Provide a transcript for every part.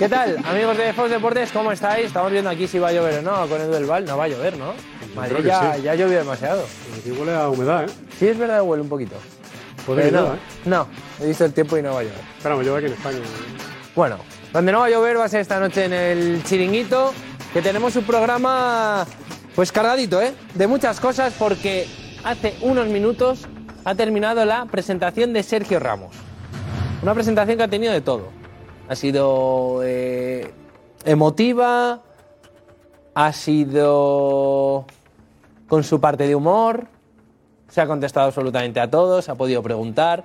¿Qué tal, amigos de Fox Deportes? ¿Cómo estáis? Estamos viendo aquí si va a llover o no con Edu del Val. No va a llover, ¿no? Madrid ya, sí. ya llovió demasiado. Aquí huele a humedad, ¿eh? Sí, es verdad, huele un poquito. Puede Pero que no, no, ¿eh? no, he visto el tiempo y no va a llover. Esperamos, yo aquí en España. Bueno, donde no va a llover va a ser esta noche en el Chiringuito, que tenemos un programa pues cargadito, ¿eh? De muchas cosas porque hace unos minutos ha terminado la presentación de Sergio Ramos. Una presentación que ha tenido de todo. Ha sido eh, emotiva, ha sido con su parte de humor, se ha contestado absolutamente a todos, ha podido preguntar,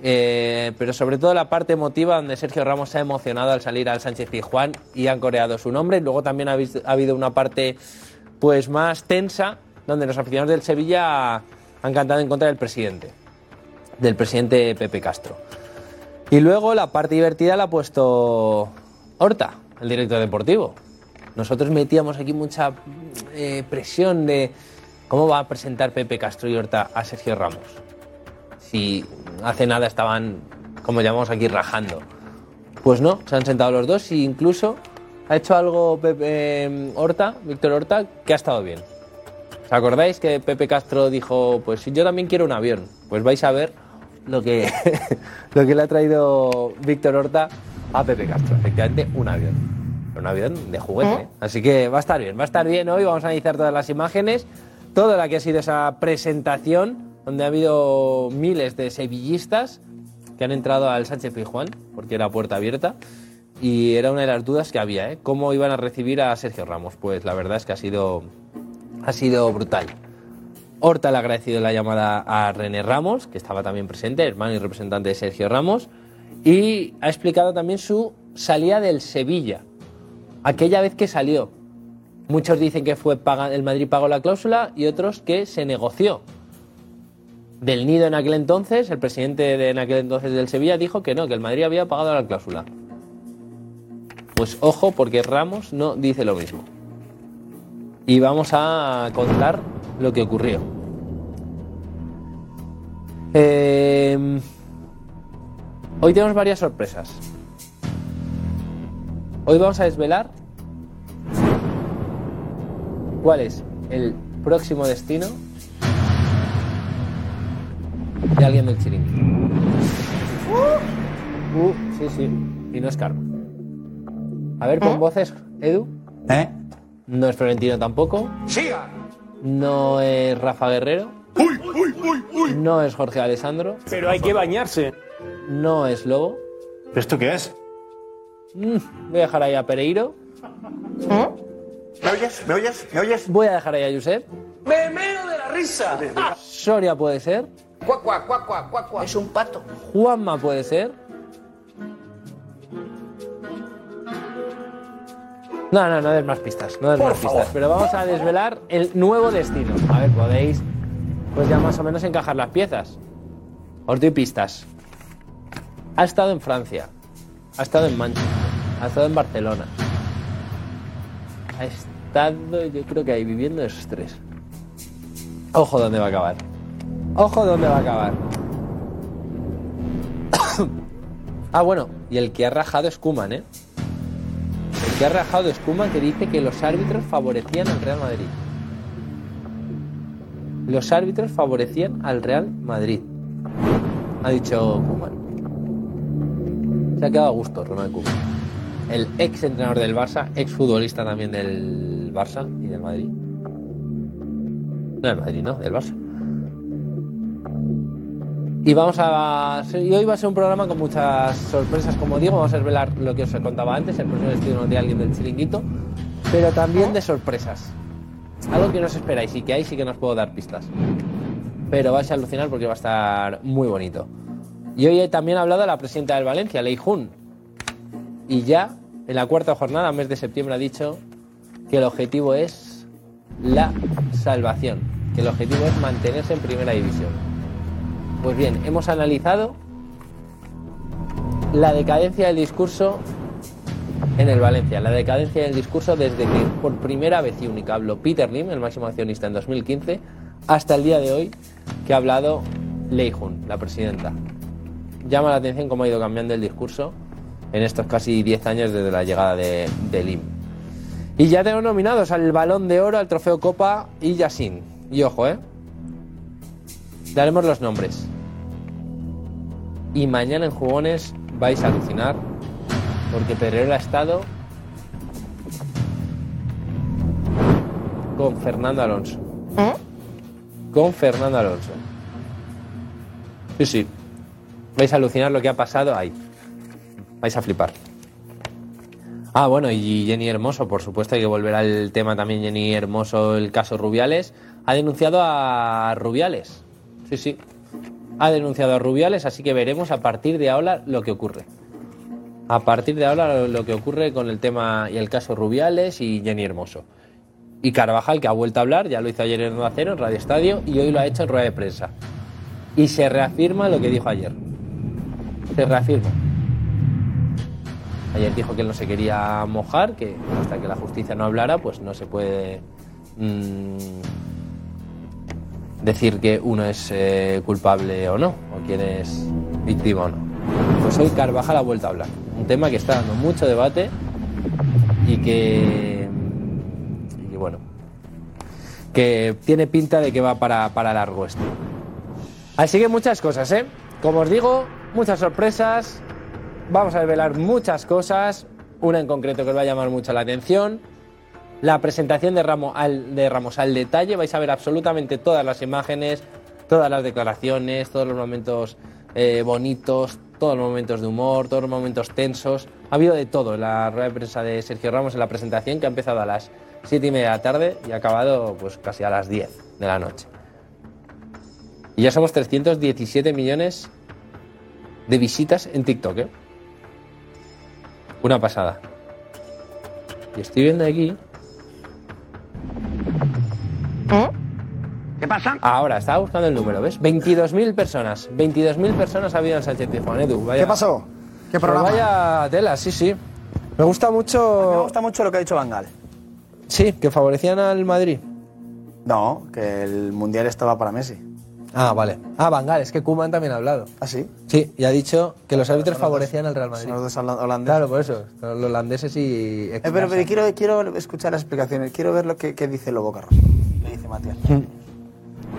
eh, pero sobre todo la parte emotiva donde Sergio Ramos se ha emocionado al salir al Sánchez Pizjuán y han coreado su nombre. Luego también ha, ha habido una parte pues más tensa donde los aficionados del Sevilla han cantado en contra del presidente, del presidente Pepe Castro. Y luego la parte divertida la ha puesto Horta, el director deportivo. Nosotros metíamos aquí mucha eh, presión de cómo va a presentar Pepe Castro y Horta a Sergio Ramos. Si hace nada estaban, como llamamos aquí, rajando. Pues no, se han sentado los dos e incluso ha hecho algo Pepe, eh, Horta, Víctor Horta, que ha estado bien. ¿Os acordáis que Pepe Castro dijo, pues yo también quiero un avión? Pues vais a ver lo que, lo que le ha traído Víctor Horta a Pepe Castro. Efectivamente, un avión. Un avión de juguete. ¿eh? Así que va a estar bien, va a estar bien hoy. Vamos a analizar todas las imágenes, toda la que ha sido esa presentación, donde ha habido miles de sevillistas que han entrado al Sánchez Pizjuán, porque era puerta abierta. Y era una de las dudas que había, ¿eh? ¿Cómo iban a recibir a Sergio Ramos? Pues la verdad es que ha sido, ha sido brutal. Horta le ha agradecido la llamada a René Ramos, que estaba también presente, hermano y representante de Sergio Ramos, y ha explicado también su salida del Sevilla, aquella vez que salió. Muchos dicen que fue paga- el Madrid pagó la cláusula y otros que se negoció. Del Nido en aquel entonces, el presidente de en aquel entonces del Sevilla dijo que no, que el Madrid había pagado la cláusula. Pues ojo, porque Ramos no dice lo mismo. Y vamos a contar lo que ocurrió. Eh, hoy tenemos varias sorpresas. Hoy vamos a desvelar cuál es el próximo destino de alguien del chiringuito. Uh, sí, sí. Y no es Carmen. A ver, con voces, Edu. ¿Eh? No es Florentino tampoco. ¡Siga! No es Rafa Guerrero. No es Jorge Alessandro. Pero hay que bañarse. No es Lobo. ¿Pero esto qué es? Mm, voy a dejar ahí a Pereiro. ¿Me oyes? ¿Me oyes? ¿Me oyes? Voy a dejar ahí a Josep. Me meo de la risa. Soria puede ser. Cuac, cuac, cuac, cuac, cuac. Es un pato. Juanma puede ser. No, no, no des más pistas, no des Por más favor. pistas. Pero vamos a desvelar el nuevo destino. A ver, podéis pues ya más o menos encajar las piezas. Os doy pistas. Ha estado en Francia, ha estado en Manchester, ha estado en Barcelona. Ha estado, yo creo que ahí viviendo esos tres. Ojo dónde va a acabar. Ojo dónde va a acabar. ah, bueno, y el que ha rajado es Koeman, ¿eh? Que ha rajado es Koeman que dice que los árbitros favorecían al Real Madrid. Los árbitros favorecían al Real Madrid. Ha dicho Koeman. Se ha quedado a gusto Ronald Koeman. El ex entrenador del Barça, ex futbolista también del Barça y del Madrid. No del Madrid, no, del Barça. Y vamos a. Y hoy va a ser un programa con muchas sorpresas, como digo. Vamos a desvelar lo que os contaba antes, el próximo destino de alguien del chiringuito. Pero también de sorpresas. Algo que no os esperáis y que ahí sí que no os puedo dar pistas. Pero vais a alucinar porque va a estar muy bonito. Y hoy también ha hablado la presidenta del Valencia, Lei Jun. y ya en la cuarta jornada, mes de septiembre, ha dicho que el objetivo es la salvación, que el objetivo es mantenerse en primera división. Pues bien, hemos analizado la decadencia del discurso en el Valencia, la decadencia del discurso desde que por primera vez y única habló Peter Lim, el máximo accionista en 2015, hasta el día de hoy que ha hablado Lei Jun, la presidenta. Llama la atención cómo ha ido cambiando el discurso en estos casi 10 años desde la llegada de, de Lim. Y ya tenemos nominados al Balón de Oro, al Trofeo Copa y Yasin. Y ojo, ¿eh? Daremos los nombres. Y mañana en Jugones vais a alucinar porque Pereira ha estado con Fernando Alonso. Con Fernando Alonso. Sí, sí. Vais a alucinar lo que ha pasado ahí. Vais a flipar. Ah, bueno, y Jenny Hermoso, por supuesto, hay que volver al tema también Jenny Hermoso, el caso Rubiales. Ha denunciado a Rubiales. Sí, sí. Ha denunciado a Rubiales, así que veremos a partir de ahora lo que ocurre. A partir de ahora lo, que ocurre con el tema y el caso Rubiales y Jenny Hermoso. Y Carvajal, que ha vuelto a hablar, ya lo hizo ayer en Nueva en Radio Estadio, y hoy lo ha hecho en rueda de prensa. Y se reafirma lo que dijo ayer. Se reafirma. Ayer dijo que él no se quería mojar, que hasta que la justicia no hablara, pues no se puede mm, decir que uno es eh, culpable o no, o quién es víctima o no. Pues hoy Carvajal ha vuelto a hablar. Un tema que está dando mucho debate y que, y bueno, que tiene pinta de que va para, para largo esto. Así que muchas cosas, ¿eh? Como os digo, muchas sorpresas. Vamos a revelar muchas cosas. Una en concreto que os va a llamar mucho la atención. La presentación de Ramos al, de Ramos al detalle. Vais a ver absolutamente todas las imágenes, todas las declaraciones, todos los momentos eh, bonitos, todos los momentos de humor, todos los momentos tensos. Ha habido de todo en la rueda de prensa de Sergio Ramos en la presentación que ha empezado a las 7 y media de la tarde y ha acabado pues casi a las 10 de la noche. Y ya somos 317 millones de visitas en TikTok, ¿eh? Una pasada. Y estoy viendo aquí. ¿Qué pasa? Ahora, estaba buscando el número, ¿ves? 22.000 personas. 22.000 personas ha habido en Sánchez Pizjuán, Edu. Vaya, ¿Qué pasó? ¿Qué pues programa? vaya tela, sí, sí. Me gusta mucho. Me gusta mucho lo que ha dicho Bangal. Sí, que favorecían al Madrid. No, que el mundial estaba para Messi. Ah, vale. Ah, Bangal, es que Kuman también ha hablado. ¿Ah, sí? Sí, y ha dicho que los árbitros favorecían al Real Madrid. Son los dos hola- holandeses. Claro, por eso. Los holandeses y. Eh, pero, pero quiero, quiero escuchar las explicaciones. Quiero ver lo que, que dice Lobo Carroso. ¿Qué dice Matías?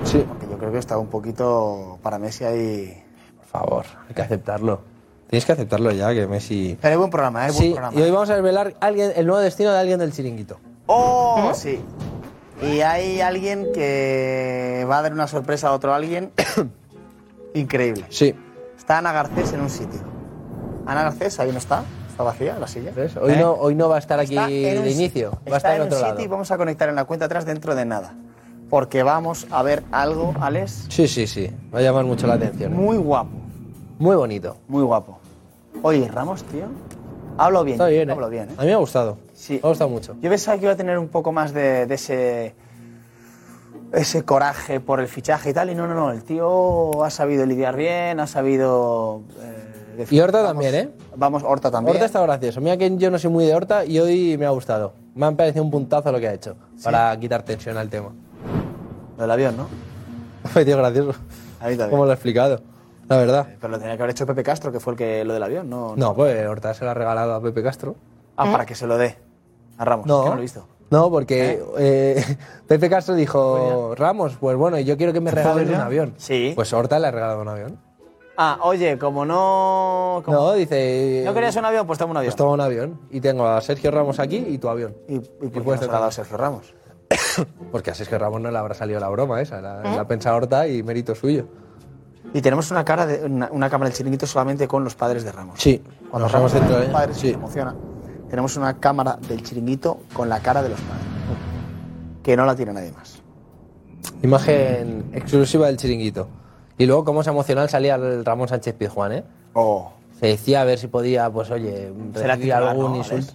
Sí. Porque yo creo que está un poquito para Messi ahí. Por favor, hay que aceptarlo. Tienes que aceptarlo ya, que Messi. Pero hay buen programa, ¿eh? Buen Sí, programa. y hoy vamos a revelar alguien, el nuevo destino de alguien del chiringuito. ¡Oh! Sí. Y hay alguien que va a dar una sorpresa a otro alguien increíble. Sí. Está Ana Garcés en un sitio. Ana Garcés, ahí no está. Está vacía la silla. ¿Ves? Hoy, ¿Eh? no, hoy no va a estar aquí un de inicio, va a está estar en en un otro sitio lado. y vamos a conectar en la cuenta atrás dentro de nada. Porque vamos a ver algo, Alex, Sí, sí, sí. Va a llamar mucho la atención. ¿eh? muy guapo. Muy bonito. Muy guapo. Oye, Ramos, tío. Hablo bien. Está bien, ¿eh? Hablo bien, ¿eh? A mí me ha gustado. Sí. Me ha gustado mucho. Yo pensaba que iba a tener un poco más de, de ese ese coraje por el fichaje y tal, y no, no, no, el tío ha sabido lidiar bien, ha sabido... eh, Y Horta vamos- también, ¿eh? Vamos, Horta también. Horta está gracioso. Mira que yo no soy muy de Horta y hoy me ha gustado. Me ha parecido un puntazo lo que ha hecho para quitar tensión al tema. Lo del avión, ¿no? Me ha parecido gracioso. A mí también. Como lo ha explicado. La verdad. Pero lo tenía que haber hecho Pepe Castro, que fue el que lo del avión, ¿no? No, pues Horta se lo ha regalado a Pepe Castro. Ah, para que se lo dé a Ramos, No. que no lo he visto. No, porque eh, Pepe Castro dijo, Ramos, pues bueno, yo quiero que me regalen un avión. Sí. Pues Horta le ha regalado un avión. Ah, oye, como no... como- No, dice... ¿No querías un avión? Pues toma un avión. Pues toma un avión. Y tengo a Sergio Ramos aquí y tu avión. ¿Y, y por qué puedes no dado Sergio Ramos? Porque a Sergio Ramos no le habrá salido la broma esa. La, la ha pensado Horta y mérito suyo. Y tenemos una, cara de, una, una cámara del chiringuito solamente con los padres de Ramos. Sí, Cuando Ramos dentro de de los ella. padres Sí. se emociona. Tenemos una cámara del chiringuito con la cara de los padres. Que no la tiene nadie más. Imagen exclusiva del chiringuito. Y luego cómo se emocional salía el Ramón Sánchez Pizjuán, ¿eh? Oh, Se decía a ver si podía, pues oye, recibir algún ¿no, insulto.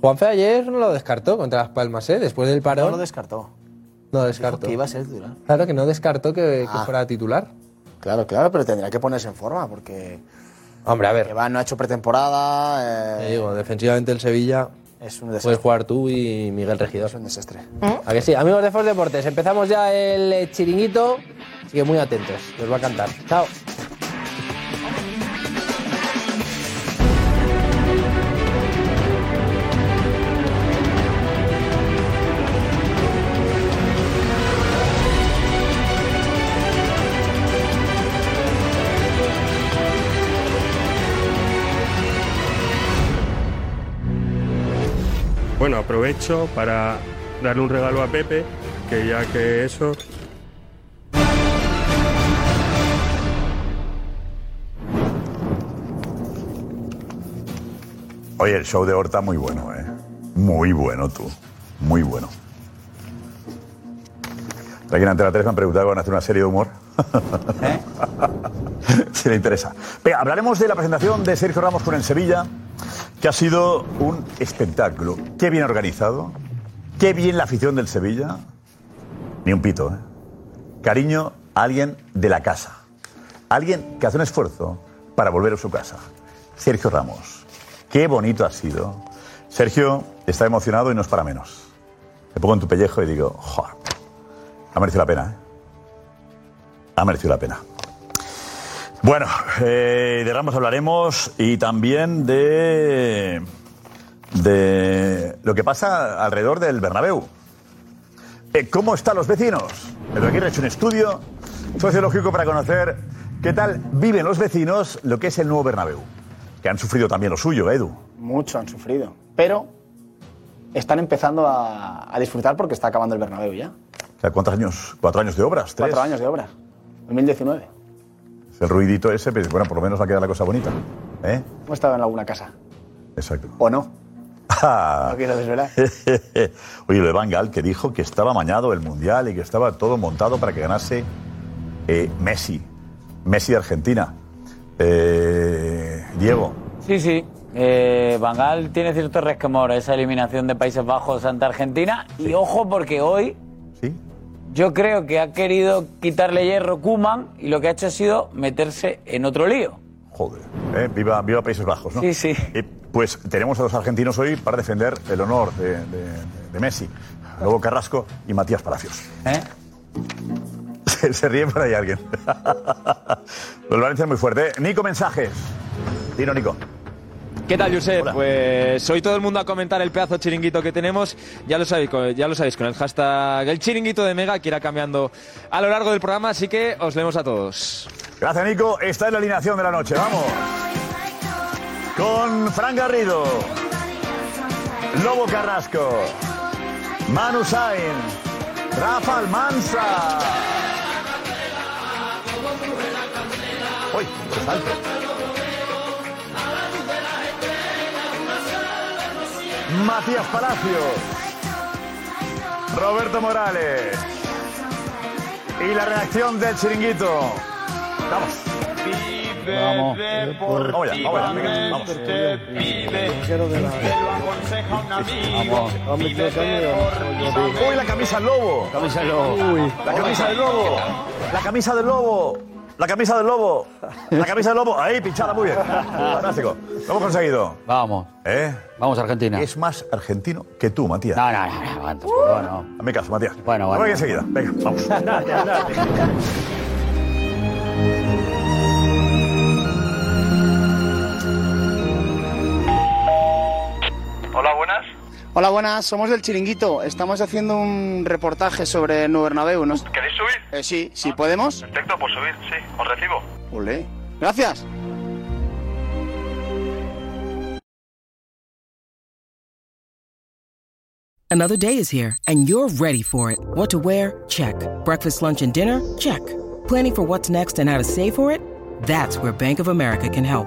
Juanfe ayer no lo descartó contra Las Palmas, ¿eh? Después del No parón. lo descartó. No lo Dijo descartó. que iba a ser titular. Claro que no descartó que, que Ah. fuera titular. Claro, claro, pero tendrá que ponerse en forma porque Hombre, a ver, Iván no ha hecho pretemporada. te eh, digo, defensivamente el Sevilla es un puedes desastre. jugar tú y Miguel Regidor. Es un desastre. ¿A que sí? Amigos de Fox Deportes, empezamos ya el eh, chiringuito. Así que muy atentos, les va a cantar. Chao. Bueno, aprovecho para darle un regalo a Pepe, que ya que eso... Oye, el show de Horta muy bueno, ¿eh? Muy bueno tú. Muy bueno. Alguien ante la 3 me han preguntado si van a hacer una serie de humor. si le interesa. Hablaremos de la presentación de Sergio Ramos con el Sevilla, que ha sido un espectáculo. Qué bien organizado. Qué bien la afición del Sevilla. Ni un pito, ¿eh? Cariño a alguien de la casa. Alguien que hace un esfuerzo para volver a su casa. Sergio Ramos. Qué bonito ha sido. Sergio está emocionado y no es para menos. Me pongo en tu pellejo y digo, "Joder, ha merecido la pena, ¿eh? Ha merecido la pena. Bueno, eh, de Ramos hablaremos y también de, de lo que pasa alrededor del Bernabéu. Eh, ¿Cómo están los vecinos? Pedro Aguirre ha hecho un estudio sociológico para conocer qué tal viven los vecinos lo que es el nuevo Bernabéu. Que han sufrido también lo suyo, Edu. Mucho han sufrido. Pero están empezando a, a disfrutar porque está acabando el Bernabéu ya. ¿Cuántos años? ¿Cuatro años de obras? ¿Tres? Cuatro años de obra. 2019. El ruidito ese, pues, bueno, por lo menos va a quedar la cosa bonita. ¿Eh? Hemos estado en alguna casa. Exacto. ¿O no? Ah. No quiero desvelar. Oye, lo de Van Gaal, que dijo que estaba mañado el Mundial y que estaba todo montado para que ganase eh, Messi. Messi de Argentina. Eh, Diego. Sí, sí. Eh, Bangal tiene cierto resquemor esa eliminación de Países Bajos ante Argentina. Y ojo, porque hoy. Yo creo que ha querido quitarle hierro Kuman y lo que ha hecho ha sido meterse en otro lío. Joder. Eh, viva, viva Países Bajos, ¿no? Sí, sí. Eh, pues tenemos a los argentinos hoy para defender el honor de, de- de Messi. Lobo Carrasco y Matías Palacios. ¿eh? Se, se ríe por ahí alguien. Los Valencia es muy fuerte. Nico, mensajes. Dino, Nico. ¿Qué tal, Josep? Hola. Pues hoy todo el mundo a comentar el pedazo chiringuito que tenemos. Ya lo sabéis, con- ya lo sabéis con el hashtag el chiringuito de Mega que irá cambiando a lo largo del programa, así que os leemos a todos. Gracias, Nico. Esta es la alineación de la noche. Vamos. Con Fran Garrido, Lobo Carrasco, Manu Sain, Rafa Almanza. Uy, qué salto. Matías Palacios, Roberto Morales y la reacción del chiringuito. Vamos. Vamos. Vamos ya, vamos ya, vamos. Uy, la camisa del lobo. Camisa del lobo. La camisa del lobo. La camisa del lobo. La camisa del lobo. La camisa del lobo. Ahí, pinchada muy bien. Fantástico. Lo hemos conseguido. Vamos. ¿Eh? Vamos a Argentina. Es más argentino que tú, Matías. No, no, no, no, tampoco, no. Hazme caso, Matías. Bueno, bueno. Voy enseguida. Venga, vamos. Hola, buenas. Somos del Chiringuito. Estamos haciendo un reportaje sobre Nuevo Bernabéu. ¿no? ¿Queréis subir? Eh, sí, sí podemos. Perfecto, pues subir, sí. Os recibo. Olé. Gracias. Another day is here, and you're ready for it. What to wear? Check. Breakfast, lunch, and dinner? Check. Planning for what's next and how to save for it? That's where Bank of America can help.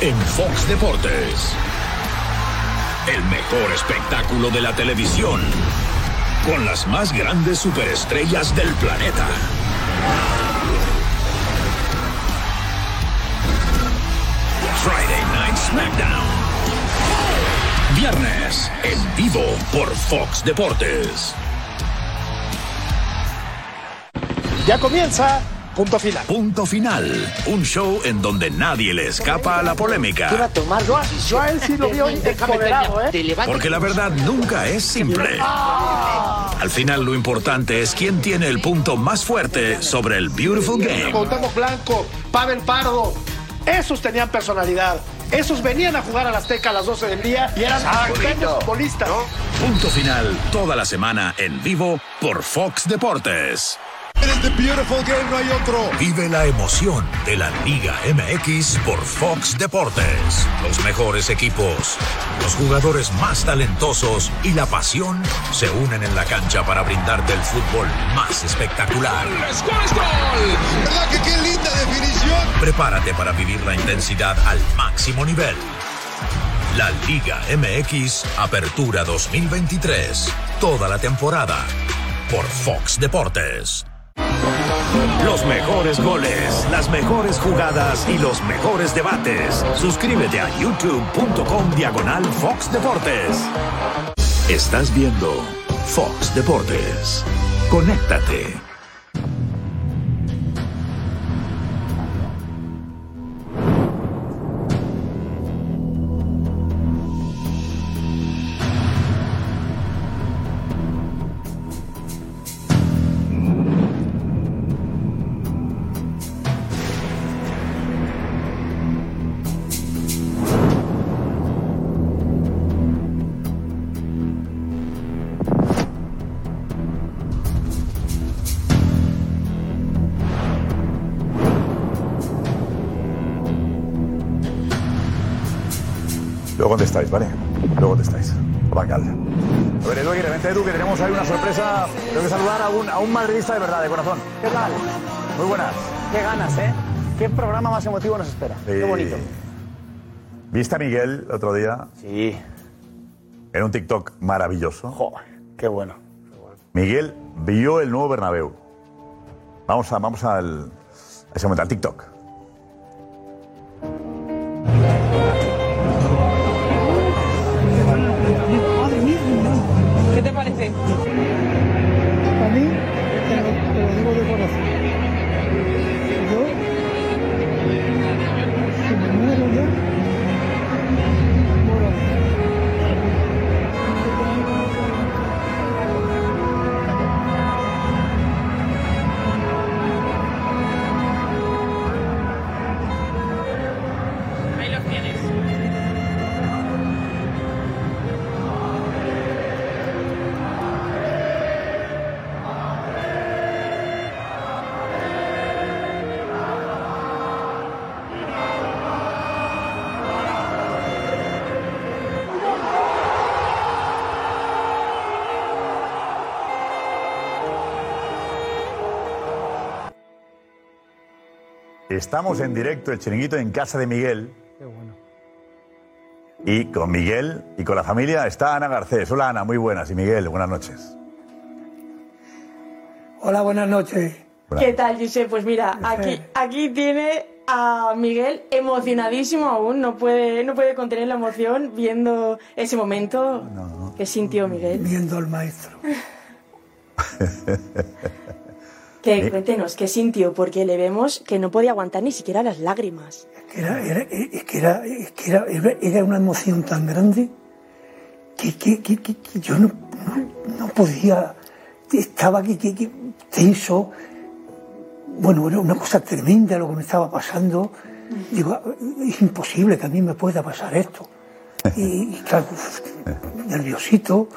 en Fox Deportes. El mejor espectáculo de la televisión. Con las más grandes superestrellas del planeta. Friday Night SmackDown. Viernes en vivo por Fox Deportes. Ya comienza Punto Final. Punto Final. Un show en donde nadie le escapa a la polémica. tomar yo, yo a él sí lo vi hoy empoderado, ¿eh? Porque la verdad nunca es simple. Al final lo importante es quién tiene el punto más fuerte sobre el Beautiful Game. Cuauhtémoc Blanco, Pavel Pardo, esos tenían personalidad. Esos venían a jugar a la Azteca a las 12 del día y eran grandes futbolistas. Punto Final toda la semana en vivo por Fox Deportes. Game, no hay otro. Vive la emoción de la Liga MX por Fox Deportes. Los mejores equipos, los jugadores más talentosos y la pasión se unen en la cancha para brindarte el fútbol más espectacular. ¿Verdad que qué linda definición? Prepárate para vivir la intensidad al máximo nivel. La Liga MX Apertura 2023. Toda la temporada por Fox Deportes. Los mejores goles, las mejores jugadas y los mejores debates. Suscríbete a youtube.com diagonal Fox Deportes. Estás viendo Fox Deportes. Conéctate. De verdad, de corazón. ¿Qué tal? Muy buenas. Qué ganas, ¿eh? ¿Qué programa más emotivo nos espera? Qué Eh, bonito. ¿Viste a Miguel el otro día? Sí. En un TikTok maravilloso. Joder, qué bueno. Miguel vio el nuevo Bernabéu. Vamos, a, vamos al, a ese momento, al TikTok. Estamos en directo, el chiringuito en casa de Miguel. Qué bueno. Y con Miguel y con la familia está Ana Garcés. Hola Ana, muy buenas. Y Miguel, buenas noches. Hola, buenas noches. ¿Qué tal, Josep? Pues mira, aquí, aquí tiene a Miguel emocionadísimo aún, no puede, no puede contener la emoción viendo ese momento que sintió Miguel. Viendo al maestro. Que cuéntenos, ¿qué sintió? Porque le vemos que no podía aguantar ni siquiera las lágrimas. Era, era- es que era, es que era, era- una emoción tan grande que, que- que- yo no, no, no podía, estaba que, que- que tenso. Bueno, era una cosa tremenda lo que me estaba pasando. Digo, es imposible que a mí me pueda pasar esto. Y, y claro, nerviosito,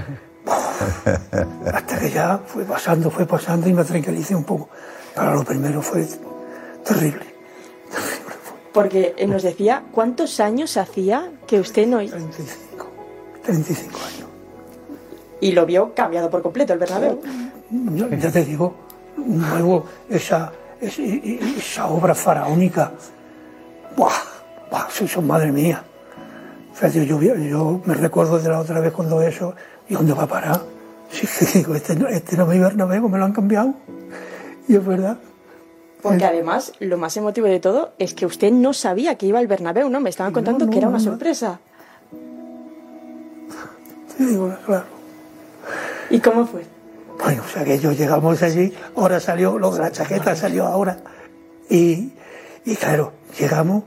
hasta que ya fue pasando, fue pasando y me tranquilicé un poco. Pero lo primero fue terrible. Porque eh, nos decía cuántos años hacía que usted no... 35. 35 años. Y lo vio cambiado por completo el Bernabéu. Yo- ya te digo, nuevo, esa, es- esa obra faraónica. ¡Buah! ¡Buah! Eso, madre mía. Yo, vi- yo me recuerdo de la otra vez cuando eso, ¿y dónde va a parar? Sí, digo, este, no- este no es mi Bernabéu, me lo han cambiado. Y es verdad. Porque además, lo más emotivo de todo es que usted no sabía que iba al Bernabéu, ¿no? Me estaban contando que era una sorpresa. Sí, digo, claro. ¿Y cómo fue? Bueno, o sea que yo llegamos allí, ahora salió, lo de la chaqueta salió ahora. Y, y claro, llegamos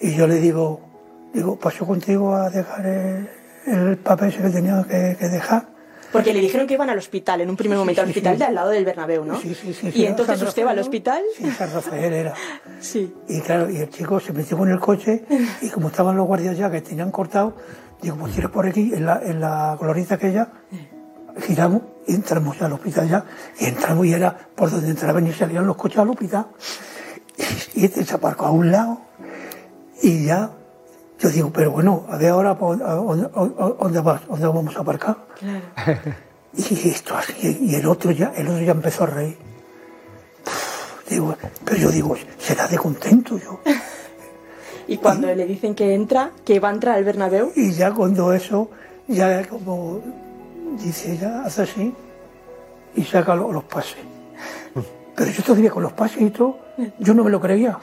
y yo le digo, digo, paso contigo a dejar el, el papel ese que tenía que, que dejar. Porque le dijeron que iban al hospital, en un primer momento, al sí, hospital sí. de al lado del Bernabéu, ¿no? Sí, sí, sí. Y entonces usted va al hospital. Sí, San Rafael era. Sí. Y claro, y el chico se metió en el coche y como estaban los guardias ya que tenían cortado, digo, pues tira por aquí, en la, en la glorieta aquella, giramos y entramos ya al hospital ya. Y entramos y era por donde entraban y salían los coches al hospital. Y, y este se aparcó a un lado y ya, yo digo, pero bueno, a ver ahora a dónde, vas, dónde vamos a aparcar. Y esto así, y el otro ya, el otro ya empezó a reír. Digo, pero yo digo, será de contento yo. Y cuando le dicen que entra, que va a entrar al Bernabéu, Y ya cuando eso, ya como dice, ya hace así y saca lo- los pases. Pero yo todavía con los pases y todo, yo no me lo creía.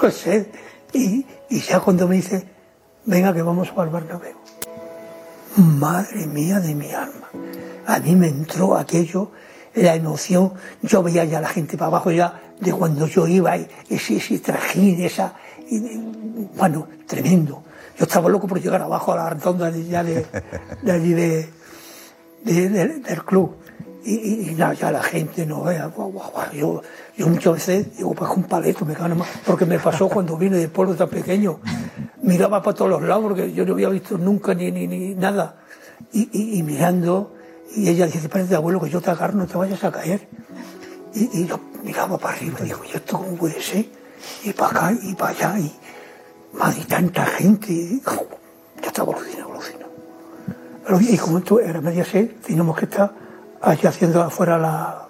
Yo sé. Y, y ya cuando me dice, venga que vamos al Bernabéu. Madre mía de mi alma. A mí me entró aquello, la emoción. Yo veía ya la gente para abajo ya de cuando yo iba, y ese, ese trajín, esa. y, bueno, tremendo. Yo estaba loco por llegar abajo a la rotonda de, de, allí de- del club. Y, nada, ya la gente no vea. guau, guau, guau. Yo, yo muchas veces digo, pues un paleto me gana más. Porque me pasó cuando vine de pueblo tan pequeño. Miraba para todos los lados porque yo no había visto nunca ni, ni, nada. Y, mirando, y ella dice, espérate abuelo que yo te agarro, no te vayas a caer. Y, yo miraba para arriba y digo, ¿y esto cómo puede ser? Y para acá y para allá. Y, madre, y tanta gente. Y, yo estaba alucinado, alucinado. Y como esto era media seis, teníamos que estar allí haciendo afuera la,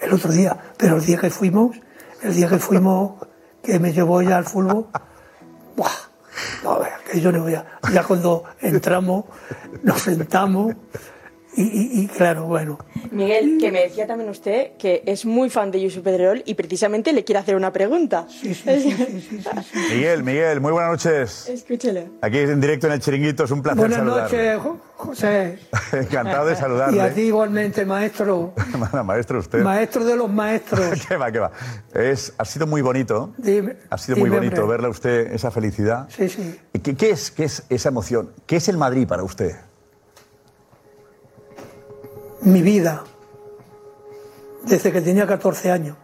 el otro día. Pero el día que fuimos, el día que fuimos, que me llevó ella al fútbol, ¡buah! No, que yo no voy a... Ya cuando entramos, nos sentamos y, y- y claro, bueno, Miguel, que me decía también usted que es muy fan de Yusu Pedrerol y precisamente le quiere hacer una pregunta. Sí, Miguel, Miguel, muy buenas noches. Escúchelo. Aquí en directo en el Chiringuito, es un placer buenas saludarle. noches, Jo- José. Encantado de Y a saludarle. ti igualmente, maestro. Maestro usted. Maestro de los maestros. ¿Qué va, qué va? Es, ha sido muy bonito. Dime, Ha sido muy bonito hombre. verle a usted esa felicidad. Sí, sí. ¿Y ¿Qué, qué es, ¿Qué es esa emoción? ¿Qué es el Madrid para usted? Mi vida desde que tenía 14 años.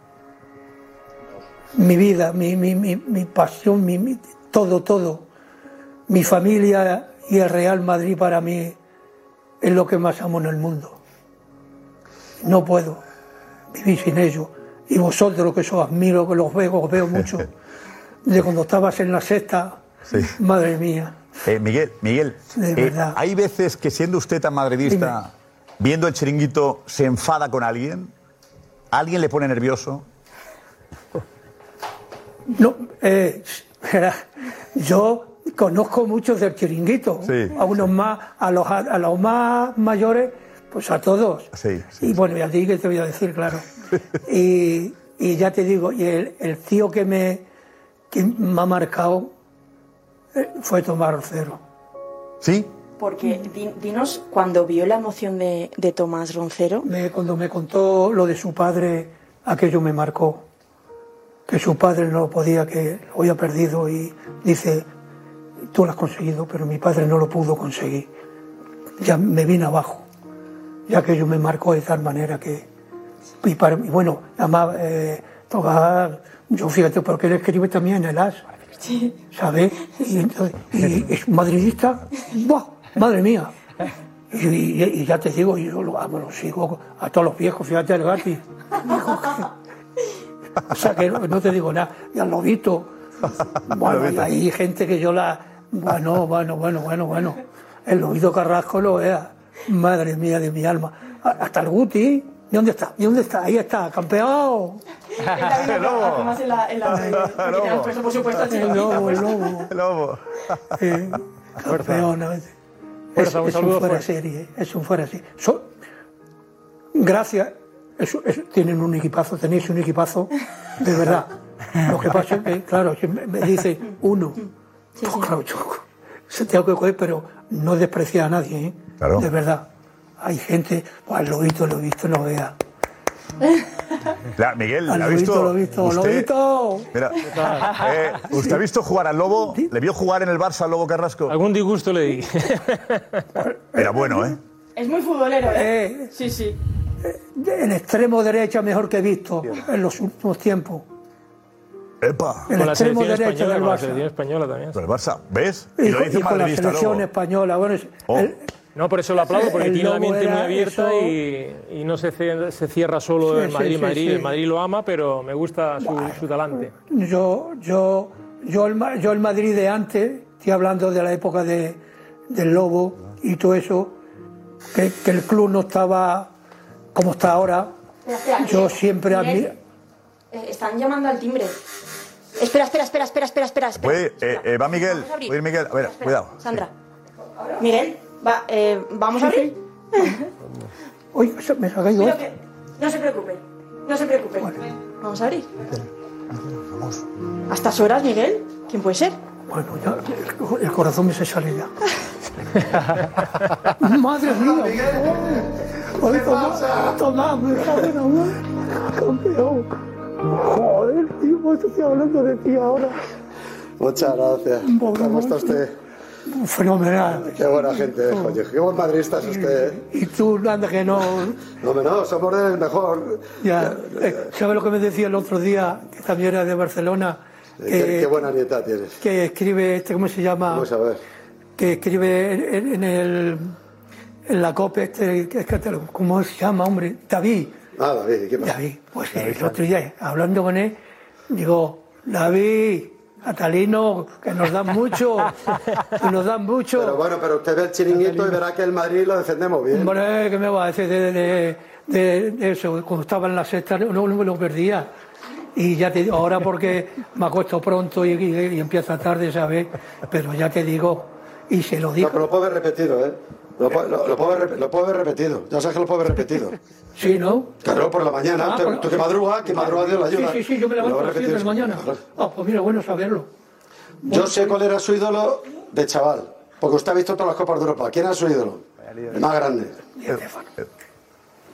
Mi vida, mi, mi, mi, mi pasión, mi, todo, todo. Mi familia y el Real Madrid para mí es lo que más amo en el mundo. No puedo vivir sin ello. Y vosotros que os admiro, que los veo, os veo mucho. De cuando estabas en la sexta, madre mía. Eh, Miguel, Miguel, De eh, hay veces que siendo usted tan madridista, viendo el chiringuito, se enfada con alguien. ¿Alguien le pone nervioso? No, eh, yo conozco muchos del chiringuito, Sí, a unos más, a los, a los más mayores, pues a todos. Sí, Y bueno, y a ti que te voy a decir, claro. y, y ya te digo, y el, el tío que me, que me ha marcado eh, fue Tomás Rocero. ¿Sí? Porque di- dinos, cuando vio la emoción de, de Tomás Roncero, Me- cuando me contó lo de su padre, aquello me marcó. Que su padre no lo podía, que lo había perdido y dice, tú lo has conseguido, pero mi padre no lo pudo conseguir. Ya me vine abajo. Ya que aquello me marcó de tal manera que... Y, para- y bueno, además, eh, Tomás, yo fíjate, porque él escribe también en el AS, ¿sabes? Y, entonces- y es madridista, ¡buah! ¡Madre mía! Y, y- y ya te digo, yo lo, vamos, lo sigo a todos los viejos, fíjate el Gatti. O sea que no, no te digo nada. Y al lobito, bueno, y hay gente que yo la. Bueno, bueno, bueno, bueno, bueno. El lobito Carrasco lo vea. Madre mía de mi alma. Hasta el Guti. ¿Y dónde está? ¿Y dónde está? Ahí está, campeón. El lobo. Más en la, en la, porque te han puesto, por supuesto, al El lobo, el lobo. El lobo. Eh, campeón. a veces. Fuerza, es, un es saludo un fuera de fuerte. serie, es un fuera de serie. So- gracias, es- es- tienen un equipazo, tenéis un equipazo, de verdad. Lo que pasa es que, claro, si me, me dice uno, pues claro, yo se tengo que coger, pero no despreciar a nadie, ¿eh? Claro. de verdad. Hay gente, pues lo he visto, lo he visto, no vea. La- Miguel, Al ¿la ha visto? lo he visto, usted? lobito. Mira, eh, ¿usted ha visto jugar al Lobo? ¿Le vio jugar en el Barça al Lobo Carrasco? Algún disgusto le di. Era bueno, ¿eh? Es muy futbolero, ¿eh? Eh, Sí, sí. el extremo derecha mejor que he visto en los últimos tiempos. ¡Epa! El Con la extremo selección derecho española, del con la Barça. selección española también. Pero el Barça, ¿ves? Y, lo con- dice y con la selección Lobo. española. Bueno, es- Oh. el- No, por eso lo aplaudo, porque El tiene la mente muy abierta eso- y, y no se, se cierra solo Sí, en Madrid. sí, Madrid. sí. El Madrid lo ama, pero me gusta su, su talante. Yo, yo, yo, el, Ma- yo el Madrid de antes, estoy hablando de la época de, del Lobo y todo eso, que, que el club no estaba como está ahora. Espera, espera, Yo siempre admiro. eh, están llamando al timbre. Espera, espera, espera, espera, espera, espera. espera. Puede, eh, eh, va Miguel. Puede ir Miguel. A ver, Espera, cuidado. Sandra. Miguel, va, eh, ¿vamos a abrir? Uy, se me ha caído Pero esto. que- no se preocupe, no se preocupe. Vamos a abrir. ¿A estas horas, Miguel? ¿Quién puede ser? Bueno, ya, el, el corazón me se sale ya. Madre mía. Oye, toma, toma, me en la madre. Campeón. Joder, tío, pues estoy hablando de ti ahora. Muchas gracias. ¿Cómo está usted? Fenomenal. Qué buena gente, oye. Qué buen madridista es usted. ¿eh? Y tú, anda que no. No, no, somos del mejor. Ya, eh, ¿sabes lo que me decía el otro día? Que también era de Barcelona. Eh, Qué, buena nieta tienes. que escribe, este, ¿cómo se llama? Vamos a ver. Que escribe en, el. En la COPE, este, ¿cómo se llama, hombre? David. Ah, David, ¿qué pasa? David, pues el otro día, hablando con él, digo, David, Catalino, que nos dan mucho, que nos dan mucho. Pero bueno, pero usted ve el chiringuito y verá que el Madrid lo defendemos bien. Hombre, ¿qué me va a decir de, de- de- de eso? Cuando estaba en la sexta no, no me lo perdía. Y ya te digo, ahora porque me acuesto pronto y, y- y empieza tarde, ¿sabes? Pero ya te digo, y se lo No, digo. pero lo puedo ver repetido, ¿eh? Lo, puedo- lo, lo puedo ver, lo puedo ver repetido. Ya sabes que lo puedo ver repetido. Sí, ¿no? Claro, por la mañana. Ah, tú, por- tú que madrugas, que madrugas Dios la ayuda. Sí, sí, sí, yo me Lo levanto a las 7 de la mañana. Claro. Ah, pues mira, bueno saberlo. Yo sé cuál era su ídolo de chaval. Porque usted ha visto todas las Copas de Europa. ¿Quién era su ídolo? El más grande.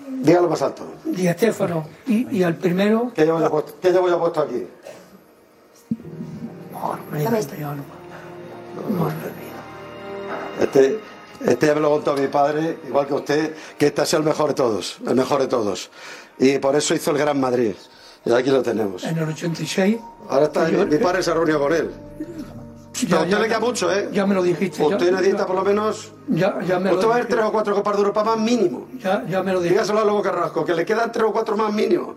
Dígalo más alto. Di Estefano. Y, y al primero, ¿Qué llevo yo puesto, qué llevo yo puesto aquí? Este. Este, este ya me lo contó mi padre, igual que usted, que este ha sido el mejor de todos, el mejor de todos. Y por eso hizo el Gran Madrid. Y aquí lo tenemos. en el 86. Ahora está, Yo- mi padre se reunió con él. Ya- Pero usted ya- le queda mucho, ¿eh? Ya me lo dijiste. ya- Usted necesita por lo menos... Ya, ya me Usted lo va a ver dijiste. tres o cuatro Copas de Europa más mínimo. Ya, ya me lo dijiste. Dígaselo a Lobo Carrasco, que le quedan tres o cuatro más mínimo.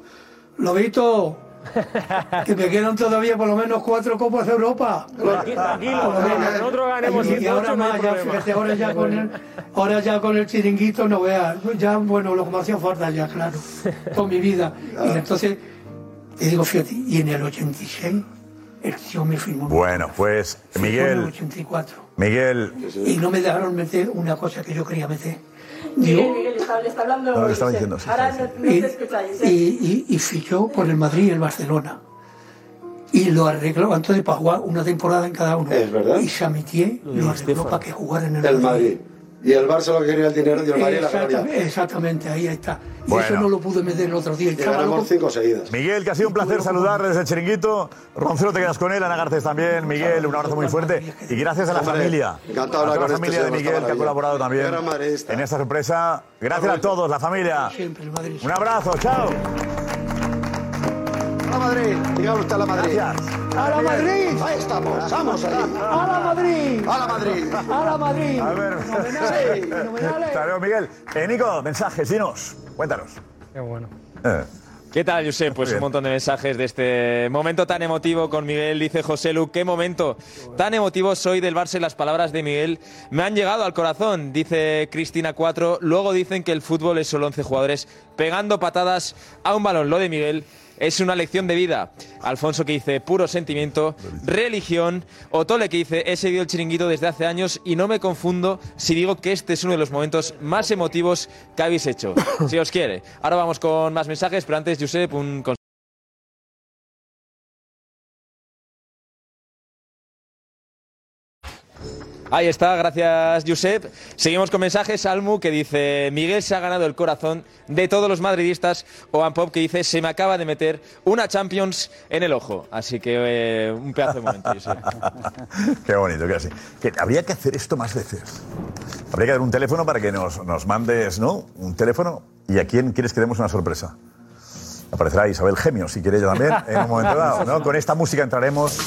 Lobito, que me quedan todavía por lo menos cuatro Copas de Europa. Tranquilo, nosotros ganemos Y- y ahora no más, ya, fíjate, ahora ya con el, ahora ya con el chiringuito no veas, ya bueno, lo que me hacía falta ya, claro, toda mi vida. Y entonces, te digo, fíjate, y en el 86, el tío me firmó. Bueno, pues firmó en el Miguel, 84. Miguel, Y no me dejaron meter una cosa que yo quería meter. Miguel, Miguel, está, le está hablando. No, le estaba diciendo, sí, Ahora sí, no, no y, te escucháis. y, ¿eh? y- y fichó por el Madrid y el Barcelona. Y lo arregló entonces para jugar una temporada en cada uno. Es verdad. Y Samitier lo arregló para que jugara en el, El Madrid. Y el Barça lo que quería el dinero y el Madrid la Exactamente, gloria. exactamente, ahí está. Y Bueno. eso no lo pude meter el otro día. Y Estaba ganamos loco. cinco seguidas. Miguel, que ha sido un placer saludarle desde el chiringuito. Roncero, te quedas con él, Ana Garcés también. Miguel, un abrazo muy fuerte. Y gracias a la Hombre, familia. encantado de a la con este familia de Miguel, que ha colaborado también en esta sorpresa. Gracias a todos, la familia. Siempre el Madrid. Un abrazo, chao. A la Madrid. Dígame usted a la Madrid. Gracias. ¡A la Madrid! Ahí estamos, vamos allí. ¡A la Madrid! A la Madrid. ¡A la Madrid! A ver. Hasta luego, Miguel. Eh, Nico, mensajes, dinos. Cuéntanos. Qué bueno. Eh, ¿Qué tal, Josep? Pues un montón de mensajes de este momento tan emotivo con Miguel. Dice José Lu, qué momento tan emotivo soy del Barça y las palabras de Miguel me han llegado al corazón. Dice Cristina 4. Luego dicen que el fútbol es solo 11 jugadores pegando patadas a un balón. Lo de Miguel es una lección de vida. Alfonso que dice puro sentimiento, religión. Otole que dice he seguido el chiringuito desde hace años y no me confundo si digo que este es uno de los momentos más emotivos que habéis hecho. Si os quiere. Ahora vamos con más mensajes, pero antes, Josep, un consejo. Ahí está, gracias Josep. Seguimos con mensajes. Almu que dice, Miguel se ha ganado el corazón de todos los madridistas. O Pop que dice, se me acaba de meter una Champions en el ojo. Así que eh, un pedazo de momento, Josep. Qué bonito, así. Que habría que hacer esto más veces. Habría que dar un teléfono para que nos, nos mandes, ¿no? Un teléfono. ¿Y a quién quieres que demos una sorpresa? Aparecerá Isabel Gemio, si quiere ella también, en un momento dado, ¿no? Con esta música entraremos.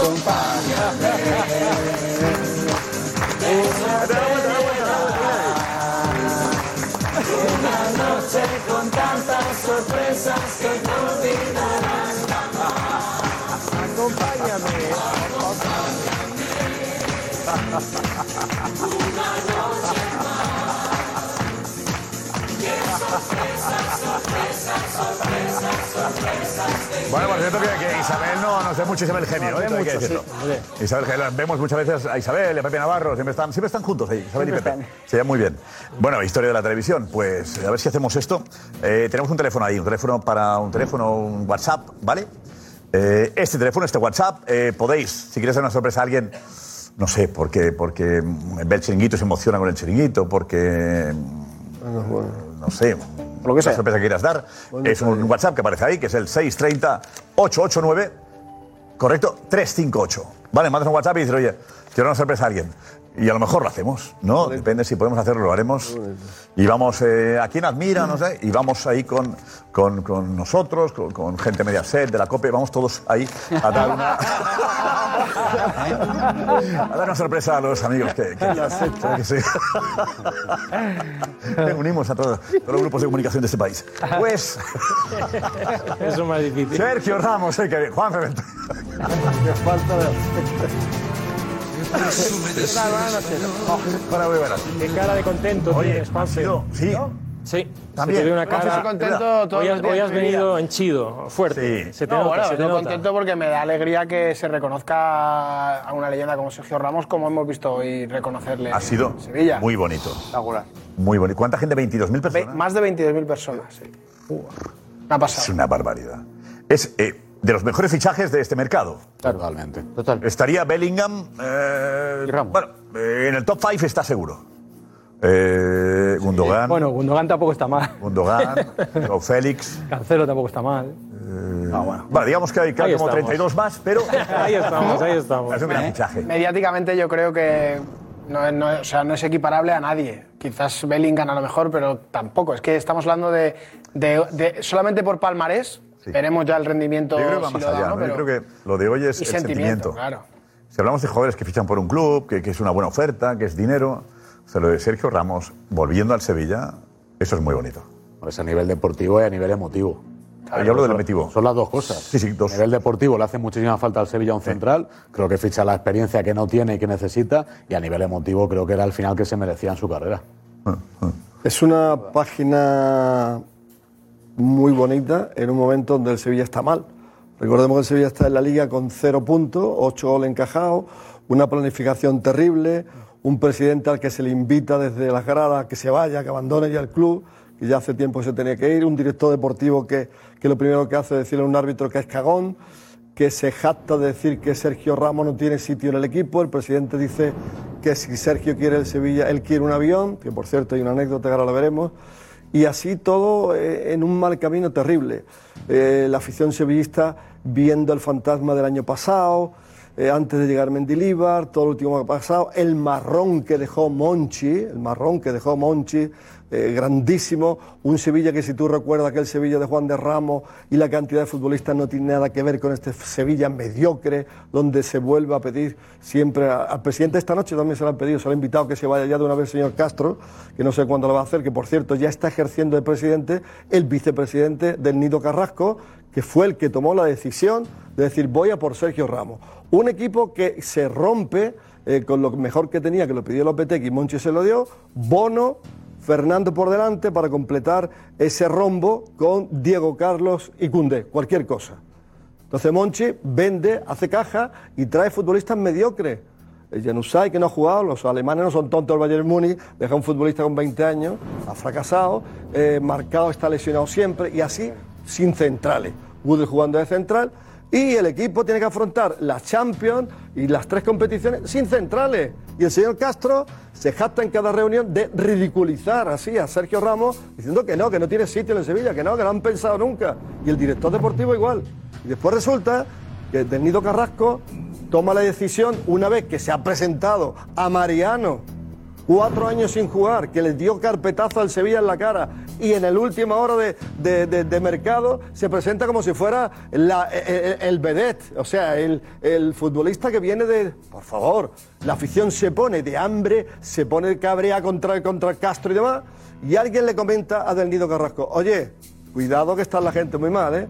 Una sorpresas que no olvidarás jamás. Acompáñame. Una Bueno, por cierto que, que Isabel no nos ve mucho Isabel Gemio, ¿no? Esto hay que decirlo. Isabel Gemio, vemos muchas veces a Isabel y a Pepe Navarro, siempre están, siempre están juntos ahí, Isabel y Pepe. Se llevan muy bien. Bueno, historia de la televisión, pues a ver si hacemos esto. Eh, tenemos un teléfono ahí, un teléfono para un teléfono, un WhatsApp, ¿vale? Eh, este teléfono, este WhatsApp, eh, podéis, si quieres dar una sorpresa a alguien, no sé, porque, porque ve el chiringuito y se emociona con el chiringuito, porque, no sé, lo que sea. sorpresa que quieras dar, es un WhatsApp que aparece ahí, que es el 630-889, correcto, 358. Vale, mandas un WhatsApp y dices, oye, quiero una sorpresa a alguien. Y a lo mejor lo hacemos, ¿no? Depende si podemos hacerlo, lo haremos. Y vamos, eh, ¿a quién admira? No sé. Y vamos ahí con, con, con nosotros, con, con gente Mediaset, de la COPE, vamos todos ahí a dar una, a dar una sorpresa a los amigos que, que, ¿sabes que sí? Unimos a todos, todos los grupos de comunicación de este país. Pues, Eso es más difícil. Sergio Ramos, eh, que bien. Juan Fernández. Para muy buenas. Qué cara de contento tienes, Juanfe. Sí. Sí. También. Se te ve una Juanfe, cara. contento todos hoy has, los días hoy has de mi venido henchido, fuerte. Se te no, nota, bueno, se te estoy nota. contento porque me da alegría que se reconozca a una leyenda como Sergio Ramos, como hemos visto hoy reconocerle Ha sido en Sevilla. muy bonito. Espectacular. Muy bonito. ¿Cuánta gente? ¿22.000 Ve- personas? Más de 22.000 personas, sí. Una pasada. Es una barbaridad. Es eh, de los mejores fichajes de este mercado. Totalmente. Estaría Bellingham. eh, bueno, eh, en el top 5 está seguro. Eh, Gundogan. Bueno, Gundogan tampoco está mal. Gundogan, Joao Félix. Cancelo tampoco está mal. Vale, digamos que hay, que hay Ahí como estamos. 32 más, pero. Ahí estamos, ahí estamos. Es un gran fichaje. Mediáticamente yo creo que no, no o sea, no es equiparable a nadie. Quizás Bellingham a lo mejor, pero tampoco. Es que estamos hablando de, de- de- solamente por palmarés. Veremos ya el rendimiento. Yo creo que va si más lo da allá. o no. Yo creo que lo de hoy es y el sentimiento, sentimiento. claro. Si hablamos de jugadores que fichan por un club, que, que es una buena oferta, que es dinero, o sea, lo de Sergio Ramos volviendo al Sevilla, eso es muy bonito. Pues a nivel deportivo y a nivel emotivo. Yo hablo del emotivo. Son las dos cosas. Sí, sí, dos. A nivel deportivo le hace muchísima falta al Sevilla un central. Creo que ficha la experiencia que no tiene y que necesita. Y a nivel emotivo creo que era el final que se merecía en su carrera. Es una página muy bonita en un momento donde el Sevilla está mal. Recordemos que el Sevilla está en la liga con cero puntos, ocho goles encajados, una planificación terrible, un presidente al que se le invita desde las gradas que se vaya, que abandone ya el club, que ya hace tiempo se tenía que ir, un director deportivo que, que lo primero que hace es decirle a un árbitro que es cagón, que se jacta de decir que Sergio Ramos no tiene sitio en el equipo. El presidente dice que si Sergio quiere el Sevilla, él quiere un avión, que por cierto hay una anécdota que ahora la veremos. Y así todo eh, en un mal camino terrible. Eh, la afición sevillista viendo el fantasma del año pasado, eh, antes de llegar Mendilíbar, todo lo último que ha pasado, el marrón que dejó Monchi, el marrón que dejó Monchi, eh, grandísimo, un Sevilla que si tú recuerdas aquel Sevilla de Juan de Ramos y la cantidad de futbolistas no tiene nada que ver con este Sevilla mediocre, donde se vuelve a pedir siempre al presidente esta noche también se lo han pedido, se lo ha invitado que se vaya ya de una vez señor Castro, que no sé cuándo lo va a hacer, que por cierto ya está ejerciendo de presidente el vicepresidente del Nido Carrasco, que fue el que tomó la decisión de decir voy a por Sergio Ramos. Un equipo que se rompe eh, con lo mejor que tenía, que lo pidió Lopetegui, Monchi se lo dio, Bono, Fernando por delante para completar ese rombo con Diego Carlos y Cundé, cualquier cosa. Entonces Monchi vende, hace caja y trae futbolistas mediocres. El Januzaj, que no ha jugado, los alemanes no son tontos, el Bayern Múnich deja un futbolista con 20 años, ha fracasado, eh, Marcado está lesionado siempre y así sin centrales. Woodley jugando de central y el equipo tiene que afrontar la Champions y las tres competiciones sin centrales. Y el señor Castro se jacta en cada reunión de ridiculizar así a Sergio Ramos diciendo que no, que no tiene sitio en Sevilla, que no, que no han pensado nunca. Y el director deportivo igual. Y después resulta que Del Nido Carrasco toma la decisión, una vez que se ha presentado a Mariano, cuatro años sin jugar, que le dio carpetazo al Sevilla en la cara, y en el última hora de, de- de- mercado se presenta como si fuera la- el, el vedette, o sea, el, el futbolista que viene de... Por favor, la afición se pone de hambre, se pone cabrea contra, contra Castro y demás, y alguien le comenta a Del Nido Carrasco, oye, cuidado que está la gente muy mal, ¿eh?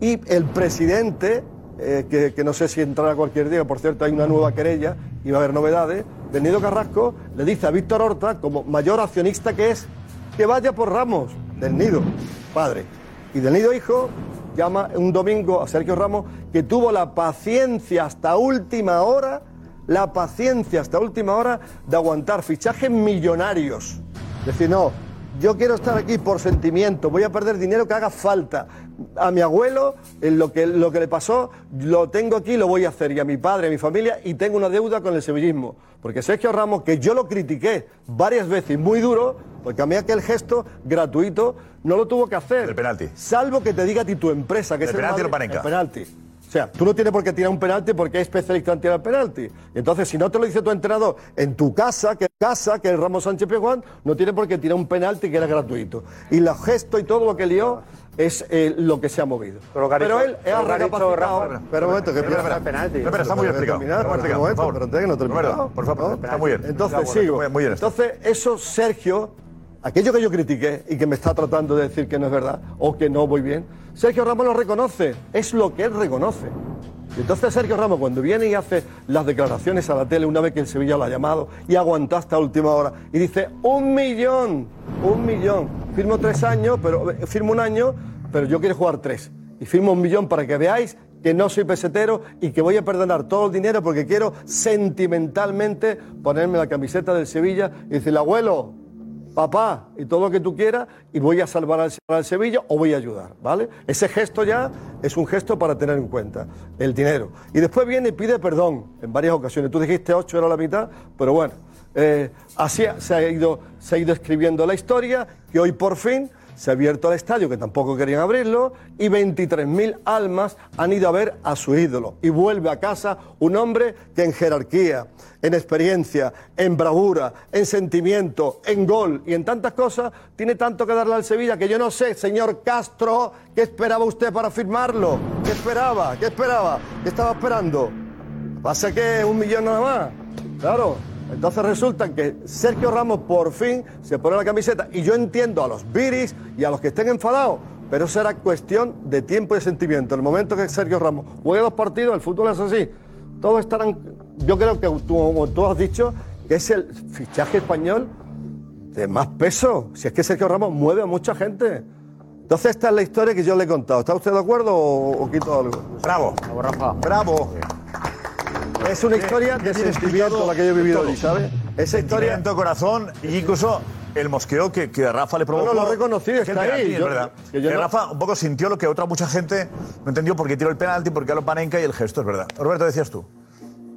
Y el presidente, eh, que, no sé si entrará cualquier día, por cierto, hay una nueva querella y va a haber novedades, del Nido Carrasco le dice a Víctor Horta, como mayor accionista que es, que vaya por Ramos, del Nido, padre. Y del Nido hijo llama un domingo a Sergio Ramos, que tuvo la paciencia hasta última hora, la paciencia hasta última hora de aguantar fichajes millonarios. Decir, no, yo quiero estar aquí por sentimiento, voy a perder dinero que haga falta. A mi abuelo, en lo que, lo que le pasó, lo tengo aquí, lo voy a hacer. Y a mi padre, a mi familia, y tengo una deuda con el sevillismo. Porque Sergio Ramos, que yo lo critiqué varias veces, muy duro, porque a mí aquel gesto gratuito no lo tuvo que hacer. El penalti. Salvo que te diga a ti tu empresa, que ¿El es penalti o el Madrid, Panenka? El penalti. O sea, tú no tienes por qué tirar un penalti porque es especialista en tirar penalti. Entonces, si no te lo dice tu entrenador en tu casa, que casa, que es Ramos Sánchez Pizjuán, no tienes por qué tirar un penalti que era gratuito. Y los gestos y todo lo que lió es eh, lo que se ha movido. Pero él dicho recapacitado. Rafa- Pero un momento, que Espera, espera, penalti. Está muy bien explicado. terminar, Está muy un explicado, momento, por favor. espérate, que no he terminado. Roberto, por favor, ¿no? está muy bien. Entonces, sigo. Entonces, eso, Sergio, aquello que yo critiqué y que me está tratando de decir que no es verdad o que no voy bien, Sergio Ramos lo reconoce, es lo que él reconoce. Y entonces Sergio Ramos cuando viene y hace las declaraciones a la tele una vez que el Sevilla lo ha llamado y aguantó hasta última hora y dice un millón, un millón, firmo tres años, pero eh, firmo un año, pero yo quiero jugar tres. Y firmo un millón para que veáis que no soy pesetero y que voy a perdonar todo el dinero porque quiero sentimentalmente ponerme la camiseta del Sevilla y decirle, abuelo, papá, y todo lo que tú quieras, y voy a salvar al, Sevilla o voy a ayudar, ¿vale? Ese gesto ya es un gesto para tener en cuenta, el dinero. Y después viene y pide perdón en varias ocasiones. Tú dijiste ocho era la mitad, pero bueno, eh, así se ha, ido, se ha ido escribiendo la historia, que hoy por fin se ha abierto el estadio, que tampoco querían abrirlo, y 23.000 almas han ido a ver a su ídolo. Y vuelve a casa un hombre que en jerarquía, en experiencia, en bravura, en sentimiento, en gol y en tantas cosas, tiene tanto que darle al Sevilla que yo no sé, señor Castro, ¿qué esperaba usted para firmarlo? ¿Qué esperaba? ¿Qué esperaba? ¿Qué estaba esperando? Pasa que un millón nada más. Claro. Entonces resulta que Sergio Ramos por fin se pone la camiseta y yo entiendo a los viris y a los que estén enfadados, pero será cuestión de tiempo y de sentimiento. En el momento que Sergio Ramos juegue los partidos, el fútbol es así. Todos estarán. Yo creo que tú, como tú has dicho, que es el fichaje español de más peso. Si es que Sergio Ramos mueve a mucha gente. Entonces esta es la historia que yo le he contado. ¿Está usted de acuerdo o, o quito algo? Bravo. Bravo. Es una historia de sentimiento la que yo he vivido hoy, ¿sabes? Esa historia. Sentimiento, corazón, y incluso el mosqueo que, que Rafa le provocó. No, no, lo Que está ahí. es Yo- verdad. que yo Que no- Rafa un poco sintió lo que otra mucha gente no entendió por qué tiró el penalti, por qué lo panenca y el gesto, es verdad. Roberto, decías tú.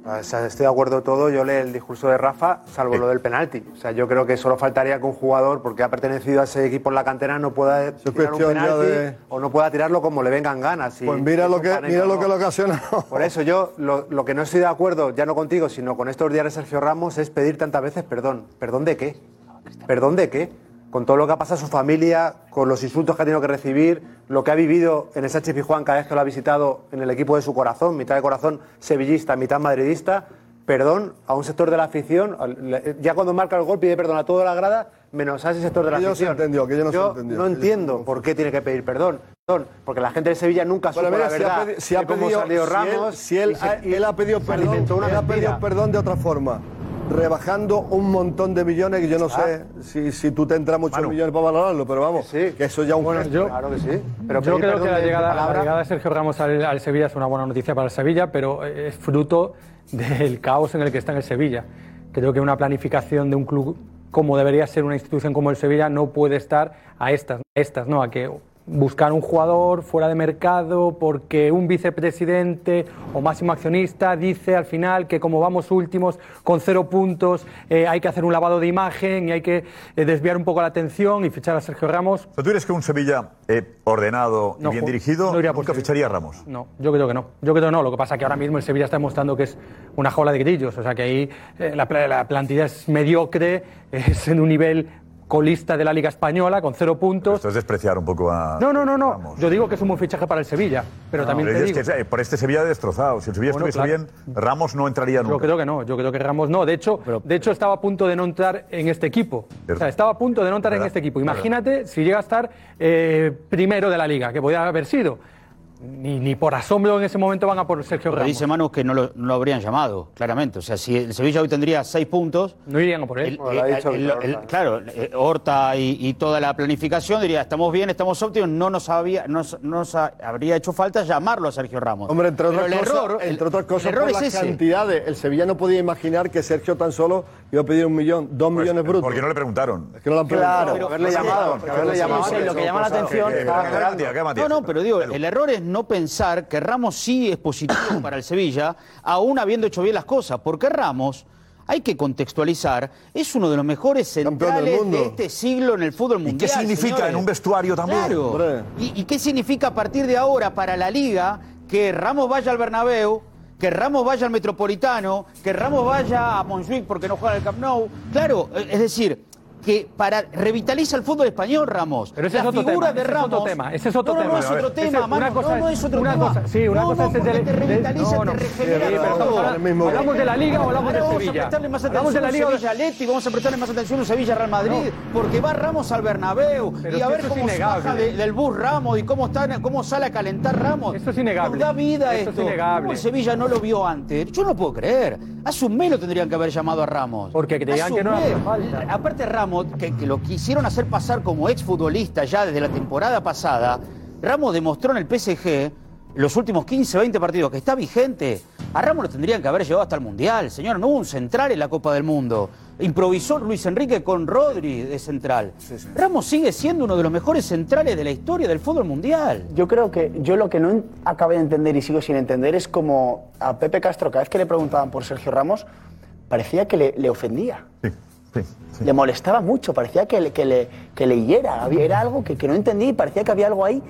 O sea, estoy de acuerdo todo. Yo leo el discurso de Rafa, salvo lo del penalti. O sea, yo creo que solo faltaría que un jugador, porque ha pertenecido a ese equipo en la cantera, no pueda tirar un penalti de- o no pueda tirarlo como le vengan ganas. Y- Pues mira lo que, mira lo que lo ocasiona. Por eso yo lo, lo que no estoy de acuerdo, ya no contigo, sino con estos días de Sergio Ramos, es pedir tantas veces perdón. ¿Perdón de qué? ¿Perdón de qué? Con todo lo que ha pasado a su familia, con los insultos que ha tenido que recibir, lo que ha vivido en el Sánchez Pizjuán cada vez que lo ha visitado en el equipo de su corazón, mitad de corazón sevillista, mitad madridista. Perdón a un sector de la afición. Ya cuando marca el gol pide perdón a toda la grada, menos a ese sector de la Aquello no se afición. entendió, aquello no se Yo entendió. no entiendo por qué tiene que pedir perdón. Perdón, Porque la gente de Sevilla nunca supo Bueno, mira, la si ha verdad pedi- si ha pedido- salió si Ramos. él- si él y se- ha- él ha pedido se perdón, él ha pedido perdón de otra forma, rebajando un montón de millones que yo no Ah. sé si, si tú te entras muchos millones para valorarlo, pero vamos, que eso ya es un gesto. yo- Claro que sí. Pero Yo creo que la llegada, la llegada de Sergio Ramos al, al Sevilla es una buena noticia para el Sevilla, pero es fruto del caos en el que está en el Sevilla. Creo que una planificación de un club como debería ser una institución como el Sevilla no puede estar a estas, a estas ¿no? A que buscar un jugador fuera de mercado porque un vicepresidente o máximo accionista dice al final que como vamos últimos con cero puntos eh, hay que hacer un lavado de imagen y hay que eh, desviar un poco la atención y fichar a Sergio Ramos. ¿Tú crees que un Sevilla eh, ordenado No, y bien dirigido no iría nunca ficharía a Ramos? No, yo creo que no. Yo creo que no. Lo que pasa es que ahora mismo el Sevilla está demostrando que es una jaula de grillos. O sea que ahí la plantilla es mediocre, es en un nivel colista de la Liga Española con cero puntos. Esto es despreciar un poco a. No, no, no, no. Yo digo que es un buen fichaje para el Sevilla, pero No, también pero te digo. que eh, por este Sevilla destrozado. Si el Sevilla Bueno, estuviese claro. bien, Ramos no entraría nunca. Yo creo que no, yo creo que Ramos no. De hecho, de hecho estaba a punto de no entrar en este equipo. O sea, estaba a punto de no entrar en este equipo. ¿Verdad? Imagínate si llega a estar eh, primero de la liga, que podía haber sido. Ni, ni por asombro en ese momento van a por Sergio Pero Ramos. dice Manu que no lo, no lo habrían llamado, claramente. O sea, si el Sevilla hoy tendría seis puntos. No irían a por él. el- el- el- Horta. claro, eh, Horta y, y toda la planificación diría: estamos bien, estamos óptimos. No nos, había, nos, nos ha- habría hecho falta llamarlo a Sergio Ramos. Hombre, entre Pero otras el cosas, error, el- entre otras cosas el error por es las ese. cantidades. El Sevilla no podía imaginar que Sergio tan solo iba a pedir un millón, dos millones brutos. Porque no le preguntaron. Es que no lo han Claro, preguntado. haberle llamado, haberle llamado. Lo que llama la atención. que- que- No, no, pero digo, el error es no pensar que Ramos sí es positivo para el Sevilla, aún habiendo hecho bien las cosas, porque Ramos, hay que contextualizar, es uno de los mejores centrales mundo. de este siglo en el fútbol ¿Y mundial. qué significa señores. en un vestuario también? Claro. ¿Y, y qué significa a partir de ahora para la liga que Ramos vaya al Bernabéu? Que Ramos vaya al Metropolitano, que Ramos vaya a Montjuic porque no juega el Camp Nou. Claro, es decir, que para revitaliza el fútbol español Ramos. Pero ese la es otro figura tema, de ese es Ramos. otro tema, ese es otro no, no, tema. No, es otro Ese- tema, una mano, cosa no, es- no es otro una tema. cosa- sí, una no, cosa no, es el de- te de- revitaliza, no, no. te Sí, regenera pero estamos todo. ¿hablamos de la Liga o hablamos Ahora del vamos Sevilla? a prestarle más Hablamos atención de la Liga a Sevilla Atleti, vamos a prestarle más atención a Sevilla Real Madrid, porque va Ramos al Bernabéu Pero y a si ver es cómo se baja innegable. de- del bus Ramos y cómo, está, cómo sale a calentar Ramos. Esto es innegable. Nos da vida Esto es esto. innegable. ¿Cómo el Sevilla no lo vio antes? Yo no puedo creer. Hace un mes lo tendrían que haber llamado a Ramos. Porque creían que no. Aparte Ramos, que, que lo quisieron hacer pasar como exfutbolista ya desde la temporada pasada, Ramos demostró en el PSG los últimos 15, 20 partidos que está vigente. A Ramos lo tendrían que haber llevado hasta el Mundial. Señor, no hubo un central en la Copa del Mundo. Improvisó Luis Enrique con Rodri de central. Ramos sigue siendo uno de los mejores centrales de la historia del fútbol mundial. Yo creo que yo lo que no acabé de entender y sigo sin entender es como a Pepe Castro, cada vez que le preguntaban por Sergio Ramos, parecía que le, le ofendía. Le molestaba mucho, parecía que le, que le, que le hiera. Era algo que, que no entendía y parecía que había algo ahí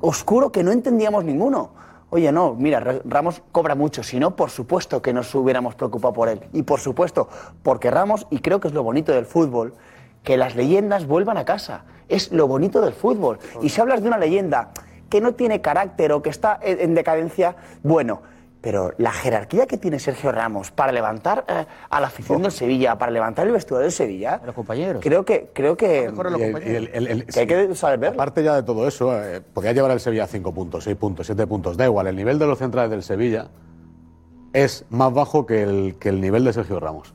oscuro que no entendíamos ninguno. Oye, no, mira, Ra- Ramos cobra mucho, si no, por supuesto que nos hubiéramos preocupado por él. Y por supuesto, porque Ramos, y creo que es lo bonito del fútbol, que las leyendas vuelvan a casa. Es lo bonito del fútbol. Y si hablas de una leyenda que no tiene carácter o que está en decadencia, bueno, pero la jerarquía que tiene Sergio Ramos para levantar eh, a la afición del Sevilla, para levantar el vestuario del Sevilla, los compañeros. creo que creo que, Y el- y el- el- el- que hay que saber verlo. Aparte ya de todo eso, eh, podría llevar el Sevilla a 5 puntos, 6 puntos, 7 puntos, da igual. El nivel de los centrales del Sevilla es más bajo que el, que el nivel de Sergio Ramos.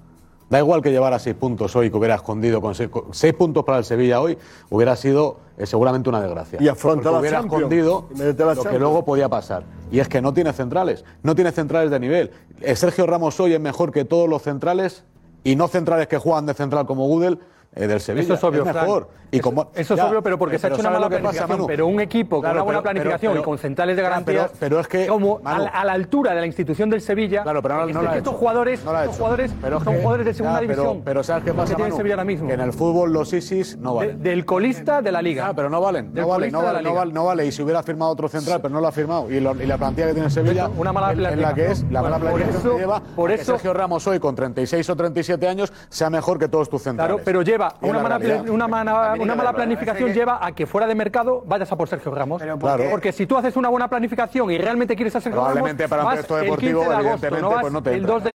Da igual que llevara 6 puntos hoy, que hubiera escondido con 6 puntos para el Sevilla hoy, hubiera sido eh, seguramente una desgracia. Y afronta la hubiera Champions. escondido Y lo que luego podía pasar. Y es que no tiene centrales, no tiene centrales de nivel. Eh, Sergio Ramos hoy es mejor que todos los centrales y no centrales que juegan de central como Gudel eh, del Sevilla. Eso es obvio, mejor. Y Eso- como- eso es obvio, pero porque se ha hecho una ¿sabes mala que pasa, planificación. Pero un equipo con Claro, una buena pero- planificación pero- y con centrales de Claro, garantías, pero- es que, como a, Manu, la- a la altura de la institución del Sevilla, Claro, pero no, no estos hecho. jugadores, No estos jugadores Pero son que- jugadores de segunda ya, división. Pero, ¿sabes qué que pasa, Manu? Sevilla ahora mismo. Que en el fútbol los ISIS no valen. De- del colista de la liga. Ah, pero no valen, no vale, no vale, no vale, no vale. Y si hubiera firmado otro central, pero no lo ha firmado, y, la plantilla que tiene Sevilla, Una mala en, en la que es, la mala planificación que lleva, por a que eso- Sergio Ramos hoy con 36 o 37 años sea mejor que todos tus centrales. Claro, pero lleva Una la mala, planificación que- lleva a que fuera de mercado vayas a por Sergio Ramos. ¿por Claro. qué? Porque si tú haces una buena planificación y realmente quieres a Sergio Ramos, para un vas proyecto el deportivo, 15 de agosto, no vas pues no te el entra. 2 de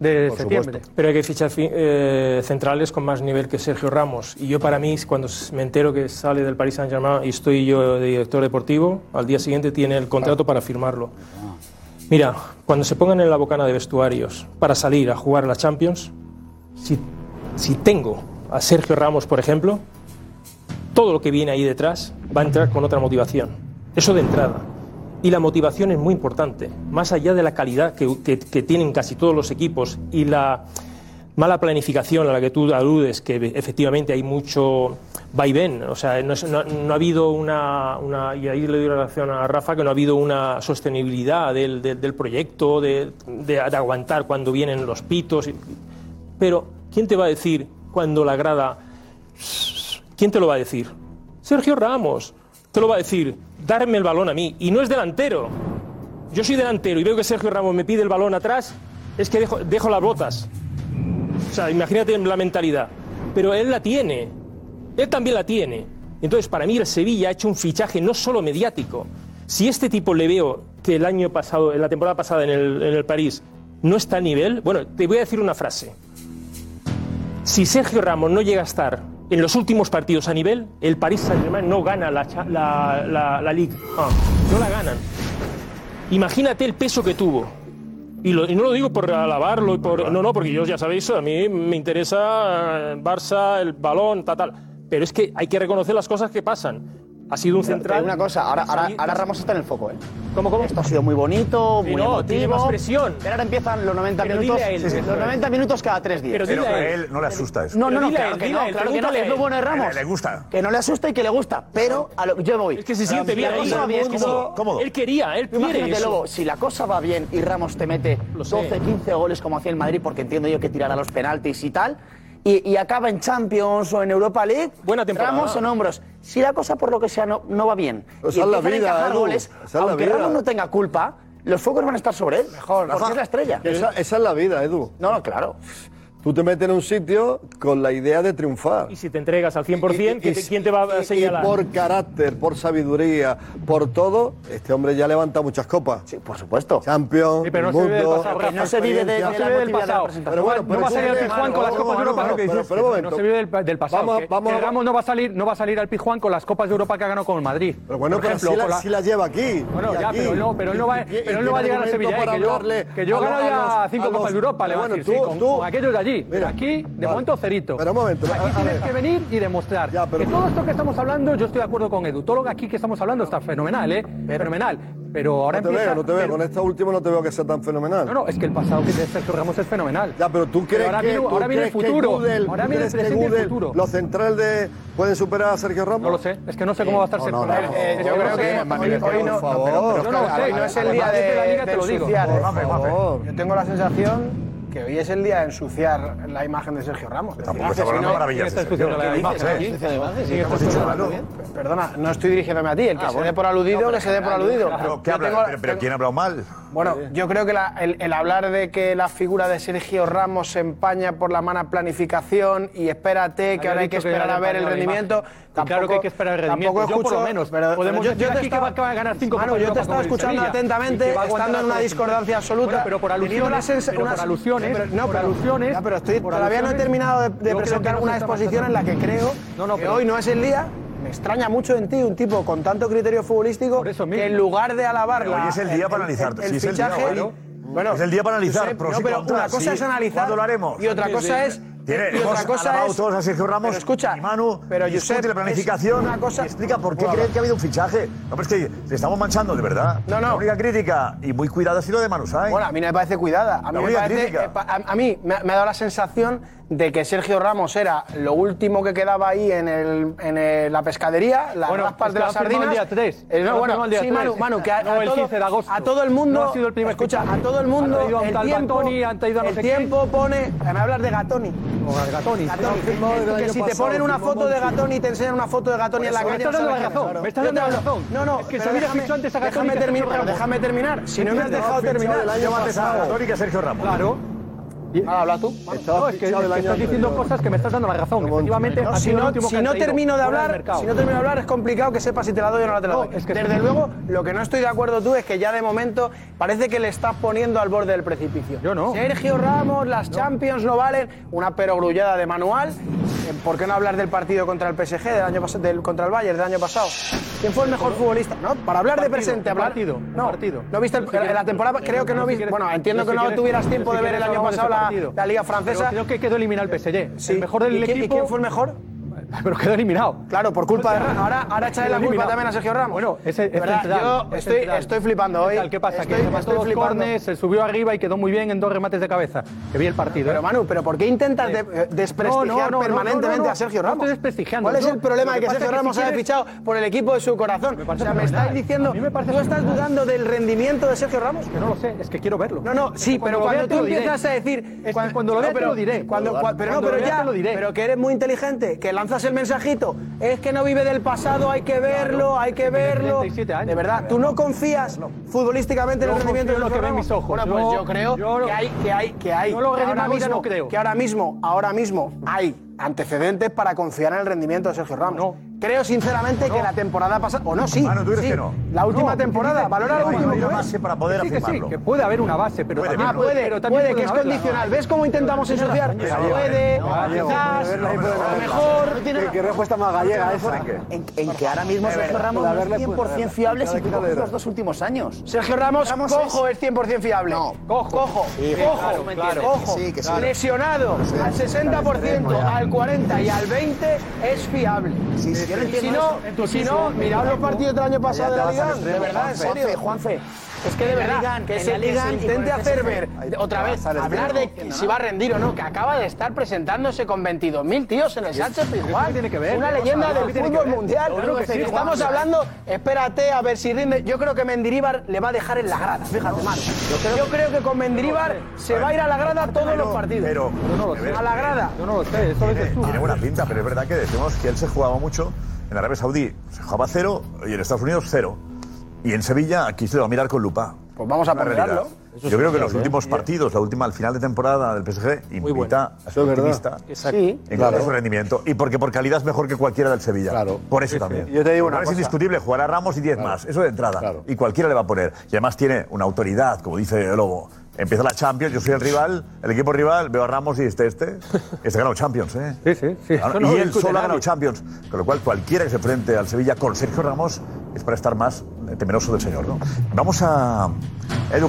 de Por septiembre. supuesto. Pero hay que fichar fi- eh, centrales con más nivel que Sergio Ramos. Y yo para mí, cuando me entero que sale del Paris Saint-Germain y estoy yo de director deportivo, al día siguiente tiene el contrato para firmarlo. Mira, cuando se pongan en la bocana de vestuarios para salir a jugar a la Champions, si, tengo a Sergio Ramos, por ejemplo, todo lo que viene ahí detrás va a entrar con otra motivación. Eso de entrada. Y la motivación es muy importante, más allá de la calidad que- que tienen casi todos los equipos y la mala planificación a la que tú aludes, que efectivamente hay mucho vaivén, o sea, no, es- no- no ha habido una, una- y ahí le doy la razón a Rafa, que no ha habido una sostenibilidad del, del- del proyecto, de, de- de aguantar cuando vienen los pitos. y- pero, ¿quién te va a decir cuando la grada... ¿Quién te lo va a decir? Sergio Ramos te lo va a decir, darme el balón a mí. Y no es delantero. Yo soy delantero y veo que Sergio Ramos me pide el balón atrás, es que dejo, dejo las botas. O sea, imagínate la mentalidad. Pero él la tiene. Él también la tiene. Entonces, para mí, el Sevilla ha hecho un fichaje no solo mediático. Si este tipo le veo que el año pasado, en la temporada pasada en el, en el París, no está a nivel, bueno, te voy a decir una frase. Si Sergio Ramos no llega a estar en los últimos partidos a nivel, el Paris Saint-Germain no gana la, la, la, la Ligue 1. No la ganan. Imagínate el peso que tuvo. Y, lo- y no lo digo por alabarlo, y por, no, no, porque yo ya sabéis, a mí me interesa Barça, el balón, tal, tal. Pero es que hay que reconocer las cosas que pasan. Ha sido un central. una cosa, ahora, ahora, ahora Ramos está en el foco, ¿eh? ¿Cómo, cómo? Esto ha sido muy bonito, Sí, muy no, emotivo. tiene más presión. Pero ahora empiezan los 90 Pero minutos. dile a él. sí, sí, los 90 minutos cada tres días. Pero, a él no le asusta eso. No, no, Pero no, claro él, que no, él, claro que no, es lo bueno de Ramos. Le gusta. Que no le asusta y que le gusta, pero a lo que yo voy. Es que se siente Si bien la cosa va bien, es sí. Cómodo. Él quería, él quiere Imagínate, eso. Lobo, si la cosa va bien y Ramos te mete Lo sé. 12, 15 goles como hacía el Madrid, porque entiendo yo que tirará los penaltis y tal, y, y acaba en Champions o en Europa League, Buena temporada. Ramos en hombros. Si la cosa por lo que sea no, no va bien Pues y esa es la empiezan a vida, encajar Edu. goles, Esa es la aunque vida. Ramos no tenga culpa, los focos van a estar sobre él, mejor, porque es la estrella. Esa, esa es la vida, Edu. No, no, claro. Tú te metes en un sitio con la idea de triunfar. Y si te entregas al 100%, Y- ¿qué y- te- ¿quién te va a señalar? Y por carácter, por sabiduría, por todo, este hombre ya levanta muchas copas. Sí, por supuesto. Champions, Sí, pero no el se vive del mundo, pasado, Rafa. no se vive de, de experiencia. la se vive del emotividad de la pasado. Pero bueno, no pero va a salir al Pizjuán con las Copas de Europa, pero- pero momento. No se vive del, del pasado. Vamos- que- vamos que a- Ramos no va a salir, no va a salir al Pizjuán con las Copas de Europa que ha ganado con el Madrid. Pero bueno, Por pero ejemplo, si la, con la- si la lleva aquí. Bueno, ya, aquí. pero él no, pero él no va, pero él no a llegar a Sevilla. ¿eh? Que yo, los- ya cinco Copas de Europa, le va a Bueno, decir, con aquellos de allí. Mira, aquí, de vale. momento, cerito. Pero un momento, Aquí a- a tienes ver. que venir y demostrar Ya, pero- que todo esto que estamos hablando, yo estoy de acuerdo con Edu. Todo lo que aquí que estamos hablando está fenomenal, ¿eh? Fenomenal. Pero ahora No te empieza... veo, no te veo. pero- Con esta última no te veo que sea tan fenomenal. No, no, es que el pasado que tiene Sergio Ramos es fenomenal. Ya, pero tú Pero crees ahora que, viene- ahora viene el futuro. Ahora viene el presente y el futuro. Los centrales de pueden superar a Sergio Ramos. No lo sé, es que no sé cómo va a estar Sergio Ramos. yo creo que no, hoy no, no- por hoy favor. no- Yo no sé, no es el día de la de, Liga, de te lo digo. ensuciar, ¿eh? Por favor. Yo tengo la sensación que hoy es el día de ensuciar la imagen de Sergio Ramos. Tampoco está hablando maravillas. algo. Perdona, no estoy dirigiéndome a ti. El que Ah, se bueno. dé por aludido, No, que se dé por aludido. Pero, ¿qué Yo habla? tengo- pero, pero ¿quién ha hablado mal? Bueno, yo creo que la- el, el hablar de que la figura de Sergio Ramos se empaña por la mala planificación y espérate, que Había ahora hay que esperar a ver el rendimiento. Claro que hay que esperar el rendimiento. Tampoco Yo por escucho, lo menos. pero- Podemos pero yo- decir yo te aquí que estaba- va- que va a ganar cinco Manu, yo te estaba escuchando atentamente, estando en una discordancia absoluta. Bueno, pero por alusiones, por alusiones, pero- no, por pero- alusiones, ya, pero estoy, por todavía no he terminado de, presentar una exposición en la que creo No, no, que pero- hoy no es el día. Me extraña mucho en ti un tipo con tanto criterio futbolístico eso que en lugar de alabar hoy es el día para analizar. el, Sí, es el día fichaje, bueno, Es el día para analizar no, pero una cosa sí. es analizar ¿Cuándo lo haremos? y otra cosa es Tiene- y otra cosa es. todos a Sergio Ramos Pero escucha, y Manu, pero Josep, la planificación una cosa- explica por qué creen que ha habido un fichaje. No, pero es que le estamos manchando, de verdad. No, no. La única crítica, y muy cuidada, ha sido de Manu Sainz. Bueno, a mí no me parece cuidada. A mí, La me única parece, crítica. eh, a, a mí me, ha- me ha dado la sensación de que Sergio Ramos era lo último que quedaba ahí en, el, en el- la pescadería, las Bueno, raspas de las sardinas. el día 3. Eh, no, bueno, el día sí, 3. Manu, Manu, que a, No, a el todo, 15 de agosto. a todo el mundo. No ha sido el primer escucha, a todo el mundo. El tiempo, Gatoni, no el sé tiempo pone. Me hablas de Gatoni. O Gatoni. Que, si te ponen una foto de Gatoni y te enseñan una foto de Gatoni en la Me calle. estás dando la razón, me estás dando la razón. No, no, Es que Sevilla déjame- fichó antes a Gatoni déjame terminar. Si no me has dejado fichado terminar. yo antes a Gatoni que a Sergio Ramos. Claro. Ah, habla tú. No, es que, es que estás diciendo cosas que me estás dando la razón. Efectivamente, No, ha si no, si no termino de hablar, si no termino de hablar es complicado que sepas si te la doy o no la te la doy. es que Desde sí. luego, lo que no estoy de acuerdo tú es que ya de momento parece que le estás poniendo al borde del precipicio. Yo no. Sergio Ramos, las Champions no valen, una perogrullada de manual. Eh, ¿Por qué no hablar del partido contra el PSG del año pas- del contra el Bayern del año pasado? ¿Quién fue el mejor futbolista? No, para hablar de Partido, presente, hablar partido, no, partido. no viste el- No, si quieres- la temporada, creo que no viste, bueno, entiendo que no quieres- tuvieras tiempo si de ver el año de pasado la, la Liga Pero francesa. creo que quedó eliminado el PSG. Sí. El mejor del ¿Y quién- equipo. ¿Y quién fue el mejor? Pero quedó eliminado. Claro, por culpa de Ramos. Ahora, ahora echarle la culpa eliminado. también a Sergio Ramos. Bueno, ese es central, Yo es estoy, central. estoy flipando hoy. ¿Qué pasa? Estoy, que estoy flipando. cornes, se subió arriba y quedó muy bien en dos remates de cabeza. Que vi el partido. Pero ¿eh? Manu, ¿pero por qué intentas de- eh, desprestigiar No, no, no, permanentemente a Sergio Ramos? estoy desprestigiando, ¿Cuál es el problema de que Sergio que Ramos si haya quieres- fichado por el equipo de su corazón? o sea, ¿me estáis diciendo, ¿tú estás dudando del rendimiento de Sergio Ramos? Que no lo sé, es que quiero verlo. No, no, sí, pero cuando tú empiezas a decir... Cuando lo vea No, te lo diré. Pero no, pero ya, pero que eres muy inteligente, que lanzas el mensajito, es que no vive del pasado, hay que verlo, hay que verlo. 37 años. De verdad, ¿tú no confías futbolísticamente en el rendimiento de lo que Sergio ven mis ojos. Bueno, pues Yo- creo que hay, que hay, que hay, Yo lo que de ahora Madrid no mismo, creo. que ahora mismo, ahora mismo hay antecedentes para confiar en el rendimiento de Sergio Ramos. Creo sinceramente que la temporada pasada, o no, sí, Manu, ¿tú crees sí, que no? la última No, temporada, valora hay que una base para poder Que sí, que sí, afirmarlo. que puede haber una base, pero Puede, también Ah, puede, pero también puede, que es condicional. ¿Ves cómo intentamos ensuciar? Puede, quizás, a lo mejor. ¿Qué, respuesta más gallega esa? En, que ahora mismo Sergio Ramos no es haberle- 100% fiable si coges los dos últimos años. Sergio Ramos, cojo es 100% fiable. No. cojo, cojo, cojo. Lesionado al 60%, al 40% y al 20% es fiable. Yo si entiendo no, eso. si no, mirad los partidos del año pasado de la Liga, de verdad, en Juanfe, serio. Juanfe. Es que de verdad, Liga- que se, la que Liga se y con intente hacer ver, otra vez, hablar de si va a rendir o no, que acaba de estar presentándose con 22.000 tíos en el Sánchez Pizjuán. tiene que ver? Una ¿Qué leyenda del ¿Qué tiene que fútbol mundial. Estamos hablando, espérate a ver si rinde. Yo creo que Mendilibar le va a dejar en la grada, fíjate, mano. Yo creo que con Mendilibar se va a ir a la grada todos los partidos. Pero, A la grada. Yo no lo sé, eso lo dices tú. tiene buena pinta, pero es verdad que decimos que él se jugaba mucho. En Arabia Saudí se jugaba cero y en Estados Unidos cero. Y en Sevilla aquí se le va a mirar con lupa. Pues vamos a ponderarlo. Yo creo que los últimos partidos, la última, al final de temporada del PSG, invita a ser optimista en cuanto a su rendimiento. Y porque por calidad es mejor que cualquiera del Sevilla. Claro. Por eso también. Yo te digo una Ahora Es indiscutible, jugará Ramos y 10 más. Eso de entrada. Claro. Y cualquiera le va a poner. Y además tiene una autoridad, como dice Lobo. Empieza la Champions, yo soy el rival, el equipo rival, veo a Ramos y este, este. Este ha ganado Champions, ¿eh? Sí, sí, sí. Claro, Eso no y lo él solo ha ganado Champions. Con lo cual, cualquiera que se enfrente al Sevilla con Sergio Ramos es para estar más temeroso del señor, ¿no? Vamos a Edu.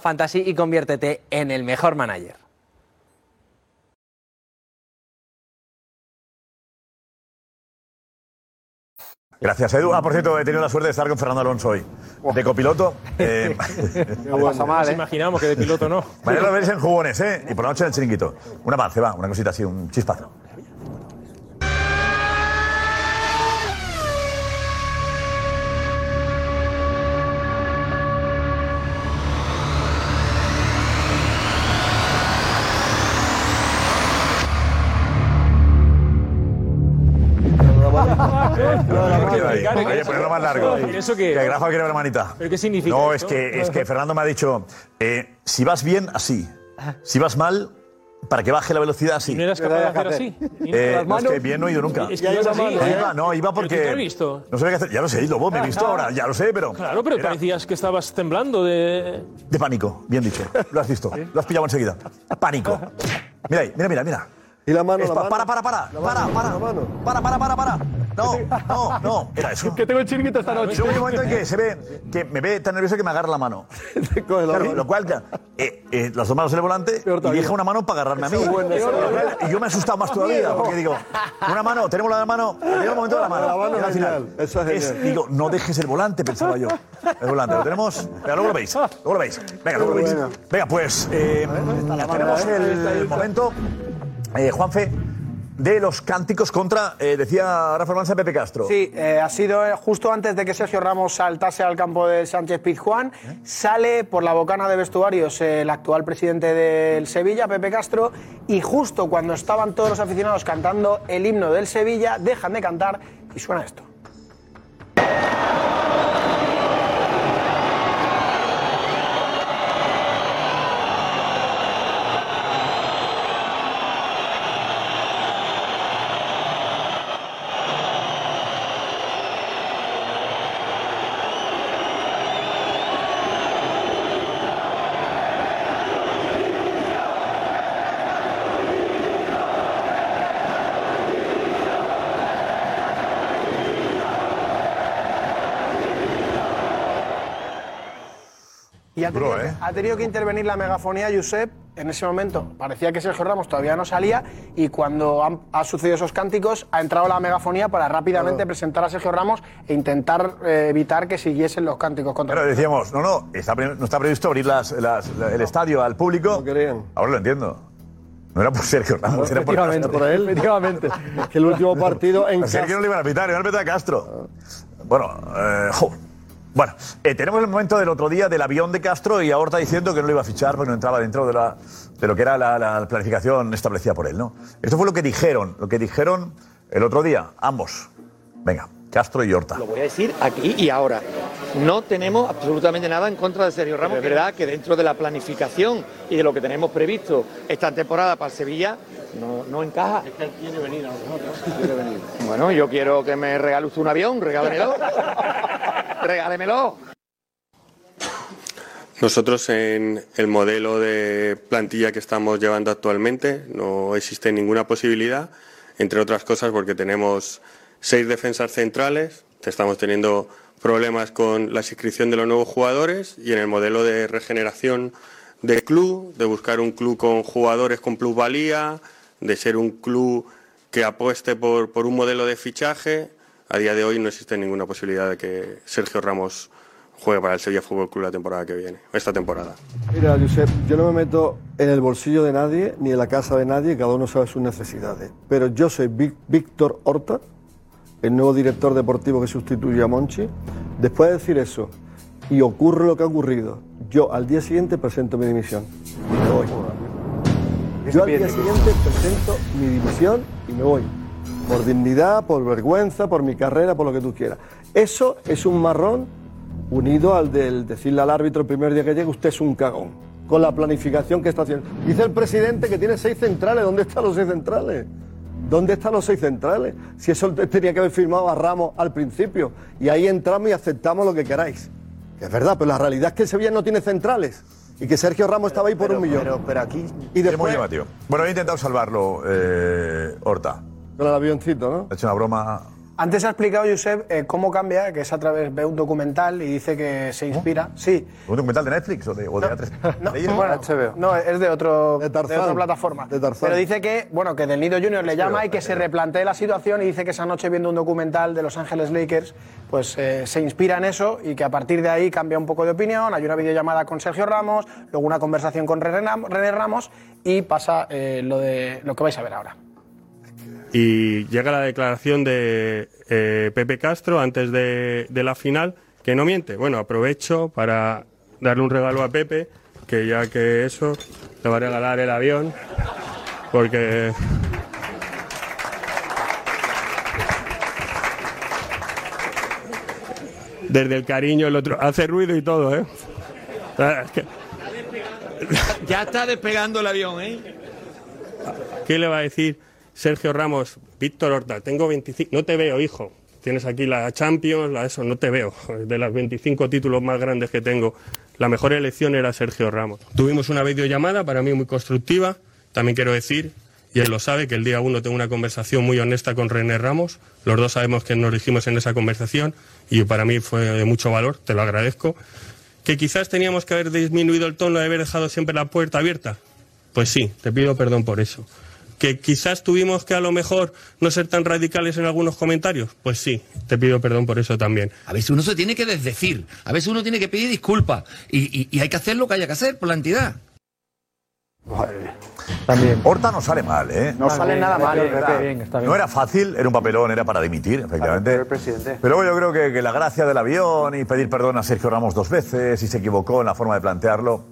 Fantasy y conviértete en el mejor manager. Gracias, Edu. Ah, por cierto, he tenido la suerte de estar con Fernando Alonso hoy. De copiloto. Eh, No pasa mal, Nos ¿eh? imaginamos que de piloto no. mañana lo veréis en jugones, ¿eh? Y por la noche en el chiringuito. Un avance, va, una cosita así, un chispazo. Largo. ¿Eso qué? Que grafo quiere ver manita. ¿Pero qué significa No, esto? es que, es que Fernando me ha dicho, eh, si vas bien, así. Si vas mal, para que baje la velocidad, sí. ¿No eras capaz de hacer así? ¿Y no Eh, las no, es que bien no he ido nunca. Es que ibas así, ¿eh? Iba, no, iba ¿Pero tú porque. te has visto? No sabía qué hacer. Ya lo sé, Lobo, me he visto ahora, ya lo sé, pero. Claro, pero Era parecías que estabas temblando de... De pánico, bien dicho. Lo has visto, lo has pillado enseguida. Pánico. Mira ahí, mira, mira, mira. ¿Y la mano? Es la pa- mano? para, para, para, La para, mano, para. la mano. Para, para, para, para. No, no, no. Era eso. Que tengo el chiringuito esta noche. Luego hay un momento en que se ve que me ve tan nervioso que me agarra la mano. Claro, lo cual, eh, eh, las dos manos en el volante y deja una mano para agarrarme a mí. Y yo me he asustado más todavía, porque digo, una mano, tenemos la mano, llega el momento de la mano. La mano al final, eso es es- digo, no dejes el volante, pensaba yo. El volante, lo tenemos. Venga, luego lo veis. Luego lo veis. Venga, luego lo veis. Venga, pues eh, tenemos el, el momento, eh, Juanfe, de los cánticos contra, eh, decía Rafa Mansa, Pepe Castro. Sí, eh, ha sido eh, justo antes de que Sergio Ramos saltase al campo de Sánchez Pizjuán. Sale por la bocana de vestuarios el actual presidente del Sevilla, Pepe Castro, y justo cuando estaban todos los aficionados cantando el himno del Sevilla, dejan de cantar y suena esto. Ha tenido, Duro, ¿eh? ha tenido que intervenir la megafonía Josep en ese momento. Parecía que Sergio Ramos todavía no salía y cuando han, ha sucedido esos cánticos ha entrado la megafonía para rápidamente presentar a Sergio Ramos e intentar eh, evitar que siguiesen los cánticos contra Pero decíamos, no, no, está no está previsto abrir las- las- la- el estadio al público. Ahora lo entiendo. No era por Sergio Ramos, era por por él. Efectivamente. Que el último partido en A Sergio no le iban a pitar, le iban a pitar a Castro. Bueno, eh, jo. Bueno, eh, tenemos el momento del otro día del avión de Castro y Horta diciendo que no lo iba a fichar porque no entraba dentro de, la, de lo que era la, la planificación establecida por él, ¿no? Esto fue lo que dijeron, lo que dijeron el otro día, ambos. Venga, Castro y Horta. Lo voy a decir aquí y ahora. No tenemos absolutamente nada en contra de Sergio Ramos. Es verdad que dentro de la planificación y de lo que tenemos previsto esta temporada para Sevilla, no, no encaja. Es que él quiere venir a nosotros. Bueno, yo quiero que me regale usted un avión, regálemelo. Regálemelo. Nosotros en el modelo de plantilla que estamos llevando actualmente no existe ninguna posibilidad, entre otras cosas porque tenemos seis defensas centrales, estamos teniendo problemas con la inscripción de los nuevos jugadores y en el modelo de regeneración de club, de buscar un club con jugadores con plusvalía, de ser un club que apueste por, por un modelo de fichaje, a día de hoy no existe ninguna posibilidad de que Sergio Ramos juegue para el Sevilla Fútbol Club la temporada que viene, esta temporada. Mira, Josep, yo no me meto en el bolsillo de nadie ni en la casa de nadie, cada uno sabe sus necesidades. Pero yo soy Víctor Horta, el nuevo director deportivo que sustituye a Monchi. Después de decir eso, y ocurre lo que ha ocurrido, yo al día siguiente presento mi dimisión. Y me voy. Yo al día siguiente presento mi dimisión y me voy. Por dignidad, por vergüenza, por mi carrera, por lo que tú quieras. Eso es un marrón unido al del decirle al árbitro el primer día que llegue, usted es un cagón, con la planificación que está haciendo. Dice el presidente que tiene seis centrales, ¿dónde están los seis centrales? ¿Dónde están los seis centrales? Si eso te- tenía que haber firmado a Ramos al principio. Y ahí entramos y aceptamos lo que queráis. Que es verdad, pero la realidad es que el Sevilla no tiene centrales. Y que Sergio Ramos estaba ahí por un millón. Pero, aquí. Y Es muy después, llamativo. Bueno, he intentado salvarlo, eh, Horta. con el avioncito, ¿no? Ha hecho una broma. Antes ha explicado Josep eh, cómo cambia, que es a través de un documental y dice que se inspira. Sí. ¿Un documental de Netflix o de, o de A3? No, no, es de, otro, de, Tarzán. otra plataforma. De Tarzán. Pero dice que, bueno, que Del Nido Junior le llama y que se replantee la situación y dice que esa noche viendo un documental de Los Ángeles Lakers, pues eh, se inspira en eso y que a partir de ahí cambia un poco de opinión. Hay una videollamada con Sergio Ramos, luego una conversación con René Ramos y pasa eh, lo, de, lo que vais a ver ahora. Y llega la declaración de eh, Pepe Castro antes de, de la final, que no miente. Bueno, aprovecho para darle un regalo a Pepe, que ya que eso, le va a regalar el avión, porque... Desde el cariño el otro hace ruido y todo, ¿eh? Ah, Ya está despegando el avión, ¿eh? ¿Qué le va a decir Sergio Ramos? Víctor Horta, tengo 25. No te veo, hijo. Tienes aquí la Champions, la eso, no te veo. De las 25 títulos más grandes que tengo, la mejor elección era Sergio Ramos. Tuvimos una videollamada, para mí muy constructiva. También quiero decir, y él lo sabe, que el día uno tengo una conversación muy honesta con René Ramos. Los dos sabemos que nos dijimos en esa conversación y para mí fue de mucho valor, te lo agradezco. Que quizás teníamos que haber disminuido el tono de haber dejado siempre la puerta abierta. Pues sí, te pido perdón por eso. Que quizás tuvimos que a lo mejor no ser tan radicales en algunos comentarios. Pues sí, te pido perdón por eso también. A veces uno se tiene que desdecir, a veces uno tiene que pedir disculpas y, y- y hay que hacer lo que haya que hacer por la entidad. También. Horta no sale mal, ¿eh? No sale nada mal, Está ¿verdad? bien, está bien. No era fácil, era un papelón, era para dimitir, efectivamente. Pero luego yo creo que, que la gracia del avión y pedir perdón a Sergio Ramos dos veces y se equivocó en la forma de plantearlo,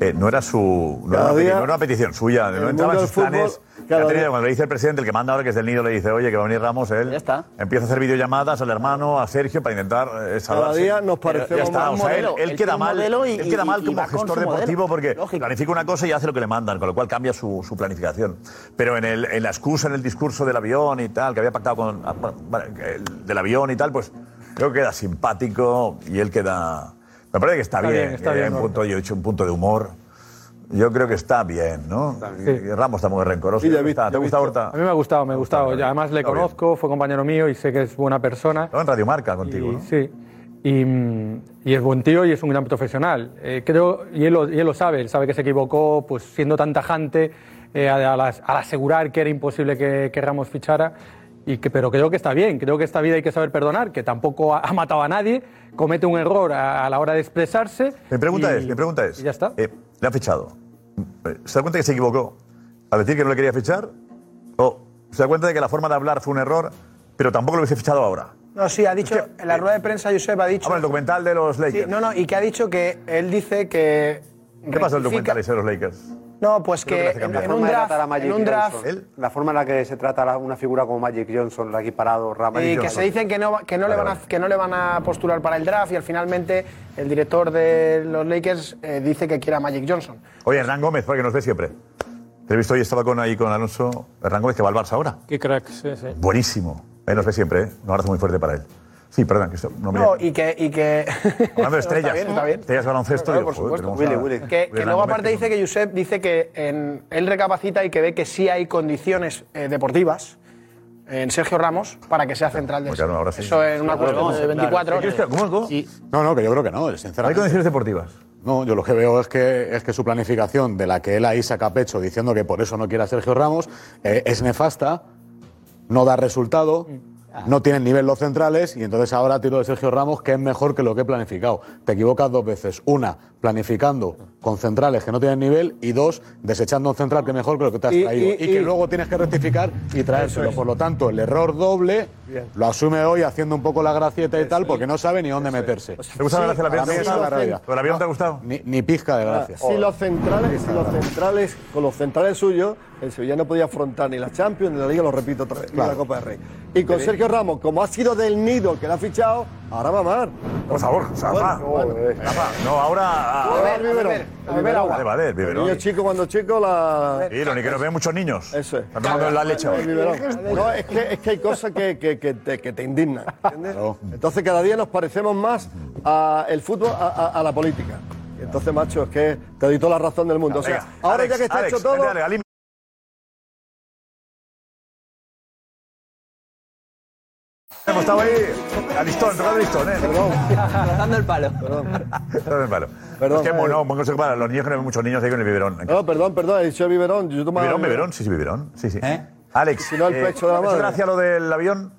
eh, no era su. No era, una peti- día, no era una petición suya, no entraba en sus fútbol, planes. día- cuando le dice el presidente, el que manda ahora, que es del nido, le dice, oye, que va a venir Ramos, él empieza a hacer videollamadas al hermano, a Sergio, para intentar eh, salvarse. día nos está, más o sea, él-. Él, Él queda mal, y- él queda mal y- y como va con gestor deportivo porque planifica una cosa y hace lo que le mandan, con lo cual cambia su, su planificación. Pero en, el, en la excusa, en el discurso del avión y tal, que había pactado con. ah, bueno, del avión y tal, pues creo que queda simpático y él queda. Me parece que está, Está bien, bien, está bien, un punto, yo he dicho un punto de humor. Yo creo que está bien, ¿no? Y Ramos está muy rencoroso. Sí, ¿Te gusta- ¿Te gusta Horta? A mí me ha gustado, me ha gustado. Y además le Está bien. conozco, fue compañero mío y sé que es buena persona. Estaba en Radio Marca contigo, Y- ¿no? Sí. Y, y es buen tío y es un gran profesional. Eh, creo, y él, lo, y él lo sabe, él sabe que se equivocó pues siendo tan tajante eh, al, al asegurar que era imposible que, que Ramos fichara. Y que, pero creo que está bien, creo que esta vida hay que saber perdonar, que tampoco ha, ha matado a nadie, comete un error a, a la hora de expresarse. Mi pregunta y- es, mi pregunta es, y ya está. eh, ¿le ha fichado? Eh, ¿Se da cuenta que se equivocó al decir que no le quería fichar? ¿O se da cuenta de que la forma de hablar fue un error, pero tampoco lo hubiese fichado ahora? No, sí, ha dicho, en la rueda de prensa Josep ha dicho... Ah, bueno, el documental de los Lakers. Sí, no, no, y que ha dicho que él dice que... ¿Qué pasa en el documental de los Lakers? No, pues que, le en, un forma de draft, tratar a Magic en un draft Johnson, La forma en la que se trata una figura como Magic Johnson, la equiparado Ramos. y que se dicen que no, que, no le van a, que no le van a postular para el draft y al finalmente el director de los Lakers eh, dice que quiere a Magic Johnson. Oye, Hernán Gómez, porque nos ve siempre. Te he visto hoy, estaba con, ahí con Alonso. Hernán Gómez, que va al Barça ahora. Qué crack, sí, sí. Buenísimo. Él nos ve siempre, ¿eh? Un abrazo muy fuerte para él. Sí, perdón, que esto no me... No, y que... Y que Hablando de estrellas. Está bien, está bien. Estrellas de baloncesto. Claro, por joder, supuesto. tenemos a- Que, Hernán que luego aparte dice que Josep dice que en- él recapacita y que ve que sí hay condiciones eh, deportivas en Sergio Ramos para que sea central del Claro, ahora sí. Eso en una cuestión de 24 horas. ¿Cómo, No, no, que yo creo que no, sinceramente. ¿Hay condiciones deportivas? No, yo lo que veo es que, es que su planificación, de la que él ahí saca pecho diciendo que por eso no quiere a Sergio Ramos, eh, es nefasta, no da resultado, no tiene el nivel los centrales y entonces ahora tiro de Sergio Ramos que es mejor que lo que he planificado. Te equivocas dos veces. Una, planificando con centrales que no tienen nivel y dos, desechando un central que es mejor que lo que te has Y- traído. y- Y, que y- luego tienes que rectificar y traérselo. Es. Por lo tanto, el error doble Bien. lo asume hoy haciendo un poco la gracieta y tal porque no sabe ni dónde meterse. ¿Te gusta la gracia esa es la realidad. ¿Pero el avión te ha gustado? Ni, ni pizca de gracia. Si los centrales, si los centrales, con los centrales suyos, el Sevilla no podía afrontar ni la Champions ni la Liga, lo repito otra vez, ni la Copa del Rey. Y con Sergio Ramos, como ha sido del nido que le ha fichado, ahora mamar. Por favor, Rafa. Rafa, no, ahora... A ver. A beber agua. Vale, vale, el biberón. Niño chico cuando chico la. Sí, lo ni que nos ven muchos niños. Eso es. Están tomando la leche biberón. No, es que, es que hay cosas que, que, que te, que te indignan. ¿entiendes? Entonces cada día nos parecemos más al fútbol a, a- a la política. Entonces, macho, es que te doy toda la razón del mundo. O sea, ahora ya que está hecho todo. Hemos estado ahí al listón, tocando listón, ¿eh? Perdón. Tratando el palo. Tocando el palo. Perdón, es que eh. bueno, buen consejo para los niños que no ven muchos niños ahí con el biberón. No, perdón, perdón, he dicho biberón. Yo tomaba ¿Biberón, biberón? Sí, sí, biberón. Sí, sí. ¿Eh? Alex, Si no, el pecho de la ¿te ha hecho madre. gracia lo del avión?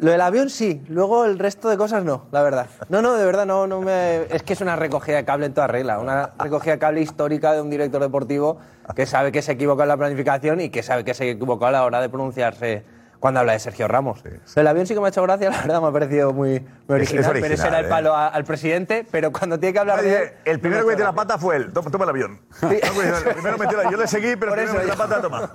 Lo del avión sí, luego el resto de cosas no, la verdad. No, no, de verdad no, no me. Es que es una recogida de cable en toda regla, una recogida de cable histórica de un director deportivo que sabe que se equivocó en la planificación y que sabe que se equivocó a la hora de pronunciarse cuando habla de Sergio Ramos. El avión sí que me ha hecho gracia, la verdad me ha parecido muy, muy Es- es original. pero ese original, era el ¿eh? palo a- al presidente, pero cuando tiene que hablar de él. El primero que metió la pata fue él. Toma, toma el avión. El primero metió la Yo le seguí, pero el primero metió la pata, toma.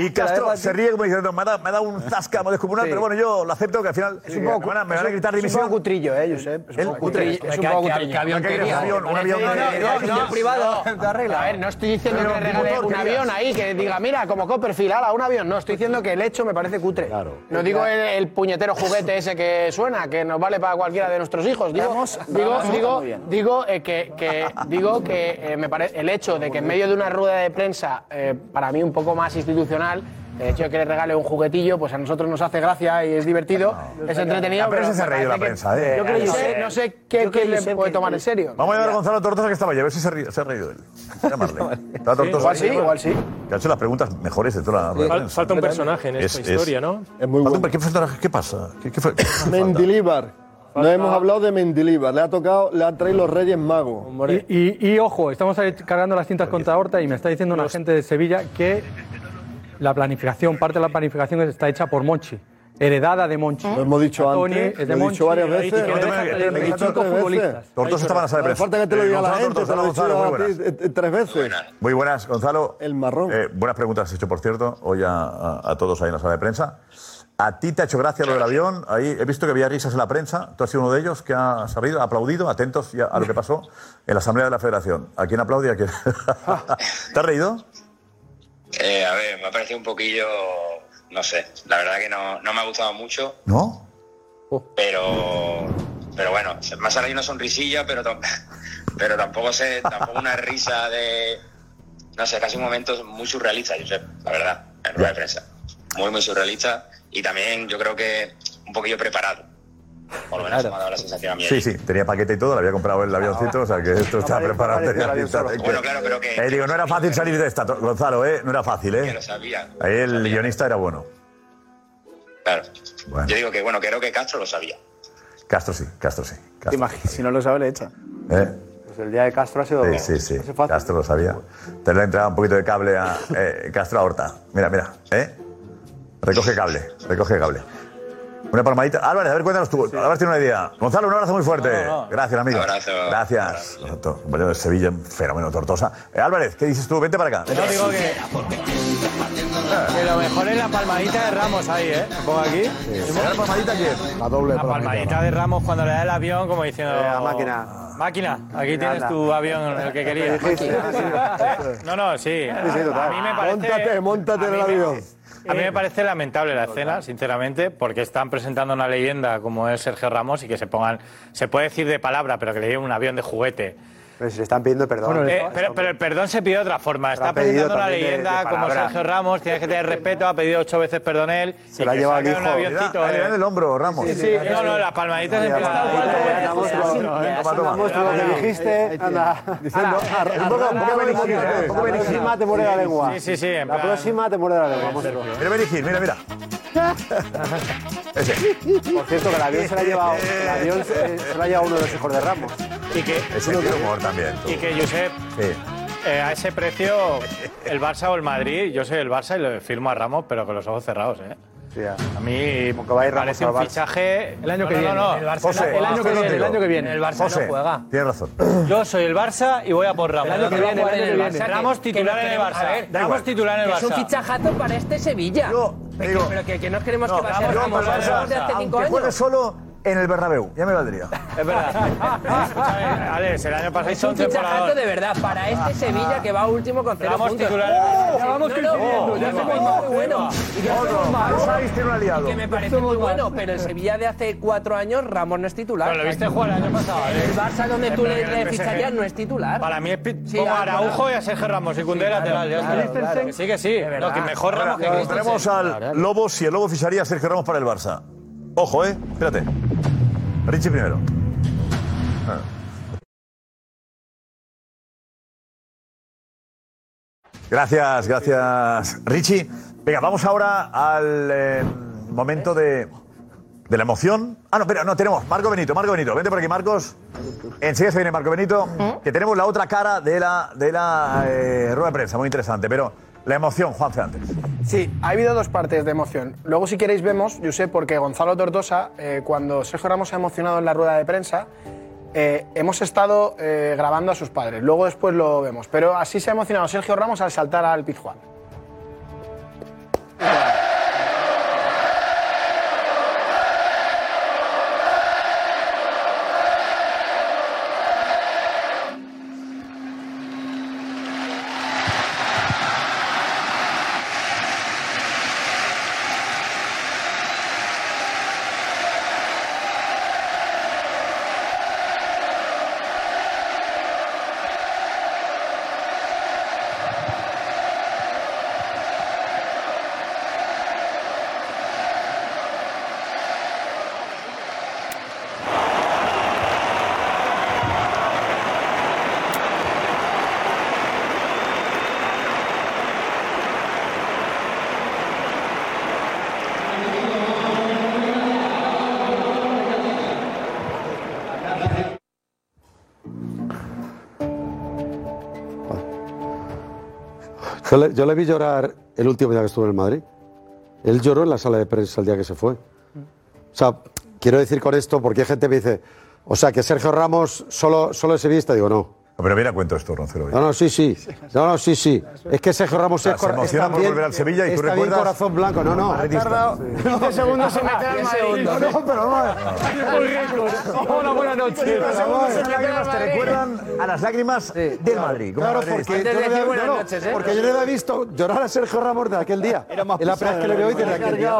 Y Castro se ríe como diciendo, me ha dado, me ha dado un zasca muy descomunal, Sí. pero bueno, yo lo acepto que al final Es un poco, me van a, me van a es un- gritar es un dimisión. poco cutrillo, ¿eh, Josep? Es un poco cutrillo. Cutrillo. Es un ¿Qué- poco cutrillo. Un avión, un avión de- No, no, de- no, privado. A ver, no estoy diciendo que regale un avión ahí, que diga, mira, como Copperfield, ala, un avión. No, estoy diciendo que el hecho me parece cutre. No digo el, el puñetero juguete ese que suena, que nos vale para cualquiera de nuestros hijos. Digo, digo, vamos, digo, bien. digo eh, que, que- digo que eh, me parece el hecho de que en medio de una rueda de prensa, eh, para mí un poco más institucional, el hecho de que le regale un juguetillo, pues a nosotros nos hace gracia y es divertido, es entretenido. La prensa pero se ha reído la que- prensa, ¿eh? Yo creo que no sé, no sé qué, qué le puede tomar en serio. Vamos a llamar a Gonzalo Tortosa que estaba allí, a ver si se, ríe- se ha reído él. Llamarle. Está Tortosa igual sí, igual sí. Que ha hecho las preguntas mejores de toda la prensa. falta un personaje en esta historia, ¿no? Es muy bueno. ¿Qué, personaje- qué pasa? ¿Qué? Mendilíbar. No hemos hablado de Mendilíbar. Le ha tocado, le han traído los Reyes Magos. Y, y- y, ojo, estamos ahí cargando las cintas contra Horta y me está diciendo una gente de Sevilla que la planificación, parte de la planificación está hecha por Monchi. Heredada de Monchi. Lo hemos dicho antes, es de lo he dicho varias y veces. que No te deja me- salir me he dicho 25 tres veces. futbolistas. Tortosa estaba en la sala de No hace prensa. falta que te lo diga la Gonzalo gente, te Tortosa, lo he dicho Gonzalo, muy a ti, buenas. eh, eh, tres veces. Muy buenas, Gonzalo. El marrón. Eh, buenas preguntas has hecho, por cierto, hoy a, a- a todos ahí en la sala de prensa. ¿A ti te ha hecho gracia lo del avión? Ahí he visto que había risas en la prensa. Tú has sido uno de ellos que ha sabido, ha aplaudido, atentos a lo que pasó en la Asamblea de la Federación. ¿A quién aplaude y a quién? ¿Te has reído? Eh, a ver, me ha parecido un poquillo, no sé, la verdad que no, no me ha gustado mucho, ¿No? pero pero bueno, me ha salido una sonrisilla, pero, pero tampoco sé, tampoco una risa de, no sé, casi un momento muy surrealista, yo sé, la verdad, en rueda de prensa. Muy, muy surrealista y también yo creo que un poquillo preparado. Por lo menos me ha dado la sensación a mí. Sí, sí, tenía paquete y todo, le había comprado el avioncito, o sea que esto está preparado. eh, Bueno, claro, pero que- Eh, digo, no era fácil salir de esta, Gonzalo, ¿eh? No era fácil, Que ¿eh? lo sabía. Ahí el guionista era bueno. Claro. Bueno. Yo digo que bueno, creo que Castro lo sabía. Castro sí, Castro sí. ¿Te imaginas? Si no lo sabe, le echa. ¿Eh? Pues el día de Castro ha sido. Sí, sí, sí. Castro lo sabía. Te le ha entrado un poquito de cable a eh, Castro a Horta. Mira, mira. ¿eh? Recoge cable, recoge cable. Una palmadita. Álvarez, a ver, cuéntanos tú. Álvarez tiene una idea. Gonzalo, un abrazo muy fuerte. Gracias, amigo. Abrazo. Gracias. Compañero de Sevilla, un fenómeno tortosa. Eh, Álvarez, ¿qué dices tú? Vente para acá. No, digo que, que lo mejor es la palmadita de Ramos ahí, ¿eh? Me pongo aquí. ¿La palmadita quién? La doble La palmadita de Ramos cuando le da el avión, como diciendo. la máquina. Máquina, aquí tienes tu avión, el que querías. No, no, sí. Sí, sí, total. A mí me parece. Móntate, móntate en el avión. A mí me parece lamentable la escena, sinceramente, porque están presentando una leyenda como es Sergio Ramos y que se pongan, se puede decir de palabra, pero que le lleven un avión de juguete. Pero si le están pidiendo perdón. Eh, pero, pero el perdón se pide de otra forma. Está presentando de- leyenda de como. Sergio Ramos, tienes que tener respeto, ha pedido ocho veces perdón él. Se y lo ha que llevado el saque un hijo. avioncito, Mira, eh. en el hombro, Ramos. Sí, sí, no, no, las palmaditas. Muestra lo que dijiste. Anda. Poco- La te muerde la lengua. Sí, sí, sí. La próxima te muerde la lengua. Mira, Benigil, mira, mira. Ese. Por cierto, que el avión se la ha llevado, el avión se, se la ha llevado uno de los hijos de Ramos. Y que, Ese humor también. tú. y que Josep, Sí. eh, a ese precio, el Barça o el Madrid, yo soy el Barça y le firmo a Ramos, pero con los ojos cerrados, ¿eh? Sí. A mí Como que va a ir me Ramos parece un Barça. fichaje. El año No, que no, viene. no, El Barça José, el año que viene, el año que viene. El Barça José, no juega. tienes razón. Yo soy el Barça y voy a por Ramos. El año que viene, el año que viene. Ramos titular en el Barça. Ramos titular en el Es un Barça. fichajazo para este Sevilla. Yo pero, digo- pero que, que no queremos que pase yo Ramos por el Barça, Ramos de hace cinco años. solo en el Bernabéu, ya me valdría. Es verdad. Escúchame, Alex, el año pasado Es hizo un un temporador. de verdad para este Sevilla que va último con cero Ramos puntos. titular el Barça. Ya vamos coincidiendo, ya somos muy bueno. Y que aliado. Que me parece muy bueno, pero el Sevilla de hace cuatro años Ramos no es titular. Pero lo viste jugar el año pasado, El Alex. Barça donde tú le, el le PSG. ficharías no es titular. Para mí es pi- Sí, pongo a claro. Araujo y a Sergio Ramos y lateral. Ya claro, está. claro. Que sí, que sí. No, que mejor Ramos que Christensen. Tenemos al Lobo, si el Lobo ficharía a Sergio Ramos para el Barça. Ojo, eh. Espérate. Richie primero. Ah. Gracias, gracias, Richie. Venga, vamos ahora al eh, momento de, de la emoción. Ah, no, espera, no, tenemos Marco Benito, Marco Benito. Vente por aquí, Marcos. Enseguida se viene Marco Benito, que tenemos la otra cara de la, de la eh, rueda de prensa, muy interesante. Pero La emoción, Juanfe, antes. Sí, ha habido dos partes de emoción. Luego, si queréis, vemos, yo sé, porque Gonzalo Tortosa, eh, cuando Sergio Ramos se ha emocionado en la rueda de prensa, eh, hemos estado eh, grabando a sus padres. Luego después lo vemos. Pero así se ha emocionado Sergio Ramos al saltar al Pizjuán. Yo le vi llorar el último día que estuvo en Madrid. Él lloró en la sala de prensa el día que se fue. O sea, quiero decir con esto, porque hay gente que me dice, o sea, que Sergio Ramos solo, solo es sevillista. Digo, no. Pero viene a cuento esto, Roncero. No, no, sí, sí. No, no, sí, sí. Es que Sergio Ramos es se emociona por bien- volver al Sevilla y tú está bien recuerdas- corazón blanco. No, no. Ha tardado 15 segundos en meter al Madrid. No, no, pero vamos. Hola, buenas noches. Las lágrimas te recuerdan a las lágrimas del Madrid. Claro, porque yo, le había, no, no, porque yo le había visto llorar a Sergio Ramos desde aquel día. en la primera vez que le veo hoy desde aquel día.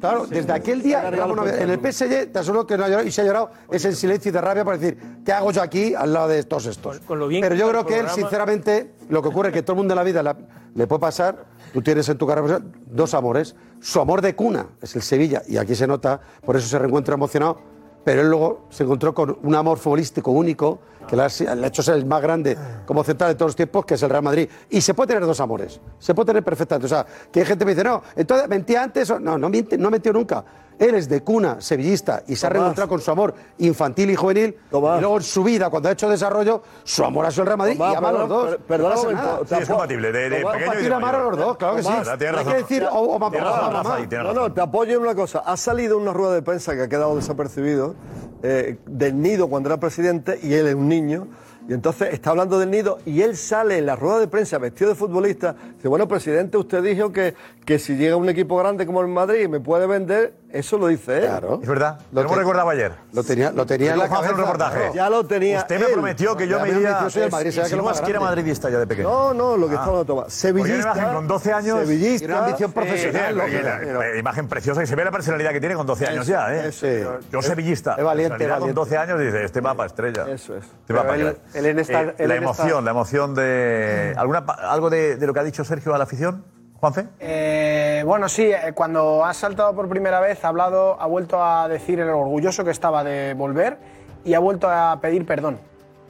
Claro, desde aquel día, en el PSG, te aseguro que no ha llorado, y se ha llorado, es en silencio y de rabia para decir, ¿qué hago yo aquí al lado de todos estos? Con lo bien Pero que yo creo que él, sinceramente, lo que ocurre es que todo el mundo en la vida la- le puede pasar, tú tienes en tu carrera dos amores, su amor de cuna es el Sevilla, y aquí se nota, por eso se reencuentra emocionado, pero él luego se encontró con un amor futbolístico único que le ha, le ha hecho ser el más grande como central de todos los tiempos, que es el Real Madrid. Y se puede tener dos amores, se puede tener perfectamente. O sea, que hay gente que me dice, no, entonces mentía antes, o-". no, no, miente, no mentió nunca. Él es de cuna sevillista y se ha Tomás. reencontrado con su amor infantil y juvenil. Y luego en su vida, cuando ha hecho desarrollo, su amor ha sido el Real Madrid Tomás, y ama a los perdón, dos. per- perdona No te Sí, es compatible, de- de Tomás, pequeño y de amar a los dos, claro que sí. Tomás, hay que decir, o, o, tienes No, no, te apoyo en una cosa. Ha salido una rueda de prensa que ha quedado desapercibido eh, del Nido cuando era presidente y él es un niño. Y entonces está hablando del nido y él sale en la rueda de prensa vestido de futbolista. Dice, bueno, presidente, usted dijo que, que si llega un equipo grande como el Madrid y me puede vender, eso lo dice él. Claro. Es verdad. Lo Lo hemos te- recordado ayer. Lo tenía, lo tenía en la Vamos a hacer cabeza. un reportaje. claro. Ya lo tenía Usted me él. prometió que yo Ya me me iría. prometió, soy del Madrid, sabía que lo más más que era grande. madridista ya de pequeño. No, no, lo que Ah. está hablando Tomás. Porque Sevillista. una con 12 años. Sevillista. Y una ambición eh, profesional, Sí, la- la imagen preciosa que se ve la personalidad que tiene con 12 años Eso, ya, ¿eh? eso. Yo sevillista. Es valiente, con 12 años dice, este va para estrella. Eso es. Este para él- en esta- Eh, él la en esta- emoción, la emoción de. ¿Alguna, ¿Algo de, de lo que ha dicho Sergio a la afición, Juanfe? Eh, bueno, sí, eh, cuando ha saltado por primera vez, ha hablado, ha vuelto a decir el orgulloso que estaba de volver y ha vuelto a pedir perdón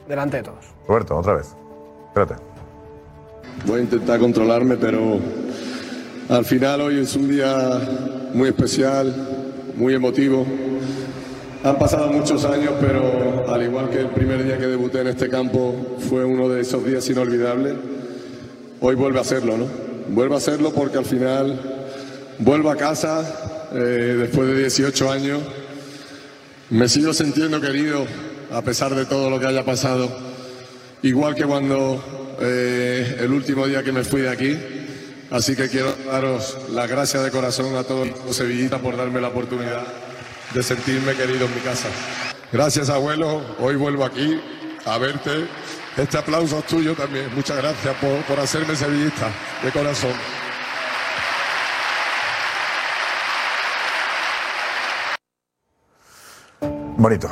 delante de todos. Roberto, otra vez. Espérate. Voy a intentar controlarme, pero al final hoy es un día muy especial, muy emotivo. Han pasado muchos años, pero al igual que el primer día que debuté en este campo fue uno de esos días inolvidables, hoy vuelve a hacerlo, ¿no? Vuelve a hacerlo porque al final vuelvo a casa eh, después de 18 años. Me sigo sintiendo querido a pesar de todo lo que haya pasado igual que cuando eh, el último día que me fui de aquí. Así que quiero daros las gracias de corazón a todos los sevillistas por darme la oportunidad de sentirme querido en mi casa. Gracias, abuelo. Hoy vuelvo aquí a verte. Este aplauso es tuyo también. Muchas gracias por, por hacerme sevillista de corazón. Bonito.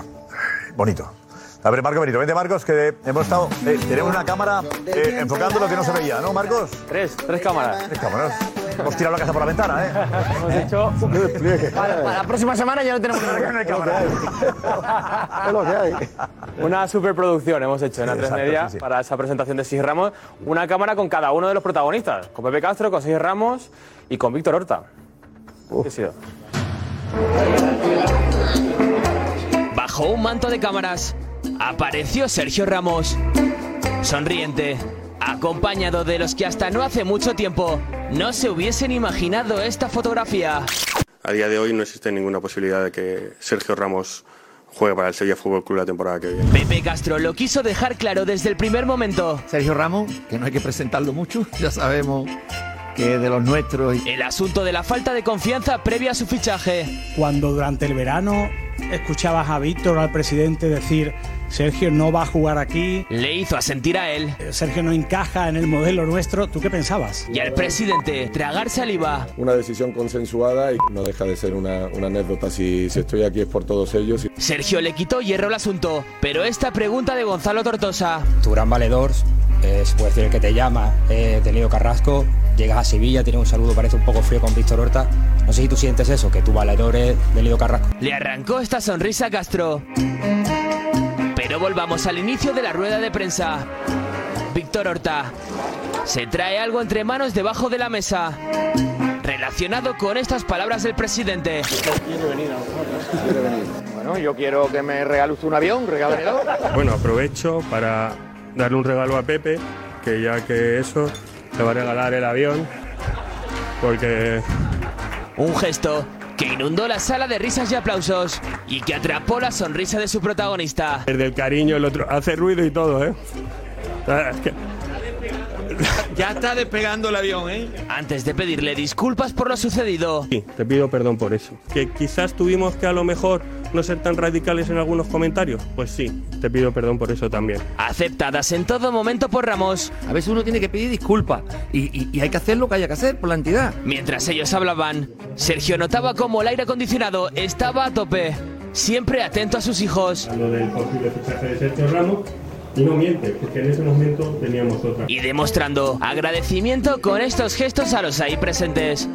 Bonito. A ver, Marco Benito, vente Marcos, que hemos estado. eh, tenemos una cámara eh, enfocando lo que no se veía, ¿no, Marcos? Tres, tres cámaras. Tres cámaras. Hemos tirado la casa por la ventana, ¿eh? Hemos hecho. Para, para la próxima semana ya no tenemos No hay cámara. Es lo que hay. Una superproducción hemos hecho en A3 exacto, Media sí, sí. para esa presentación de Sergio Ramos. Una cámara con cada uno de los protagonistas. Con Pepe Castro, con Sergio Ramos y con Víctor Horta. ¿Qué ha sido? Bajo un manto de cámaras apareció Sergio Ramos. Sonriente, acompañado de los que hasta no hace mucho tiempo no se hubiesen imaginado esta fotografía. A día de hoy no existe ninguna posibilidad de que Sergio Ramos juegue para el Sevilla Fútbol Club la temporada que viene. Pepe Castro lo quiso dejar claro desde el primer momento. Sergio Ramos, que no hay que presentarlo mucho, ya sabemos que es de los nuestros. El asunto de la falta de confianza previa a su fichaje. Cuando durante el verano escuchabas a Víctor, al presidente, decir Sergio no va a jugar aquí. Le hizo asentir a él. Sergio no encaja en el modelo nuestro. ¿Tú qué pensabas? Y al presidente tragar saliva. Una decisión consensuada y no deja de ser una, una anécdota. Si, si estoy aquí es por todos ellos. Sergio le quitó hierro al asunto, pero esta pregunta de Gonzalo Tortosa. Tu gran valedor, eh, se puede decir el que te llama, es de Leo Carrasco. Llegas a Sevilla, tienes un saludo, parece un poco frío con Víctor Horta. No sé si tú sientes eso, que tu valedor es de Leo Carrasco. Le arrancó esta sonrisa a Castro. Pero volvamos al inicio de la rueda de prensa. Víctor Horta se trae algo entre manos debajo de la mesa. Relacionado con estas palabras del presidente. Bueno, yo quiero que me regale usted un avión. Bueno, aprovecho para darle un regalo a Pepe, que ya que eso, le va a regalar el avión, porque Un gesto que inundó la sala de risas y aplausos y que atrapó la sonrisa de su protagonista. el del cariño, el otro hace ruido y todo, ¿eh? Ah, es que- Ya está despegando el avión, ¿eh? Antes de pedirle disculpas por lo sucedido. Sí, te pido perdón por eso. Que quizás tuvimos que a lo mejor no ser tan radicales en algunos comentarios. Pues sí, te pido perdón por eso también. Aceptadas en todo momento por Ramos. A veces uno tiene que pedir disculpas y, y- y hay que hacer lo que haya que hacer por la entidad. Mientras ellos hablaban, Sergio notaba cómo el aire acondicionado estaba a tope. Siempre atento a sus hijos. Lo del posible fichaje de Sergio Ramos y no miente, porque en ese momento teníamos otra. Y demostrando agradecimiento con estos gestos a los ahí presentes.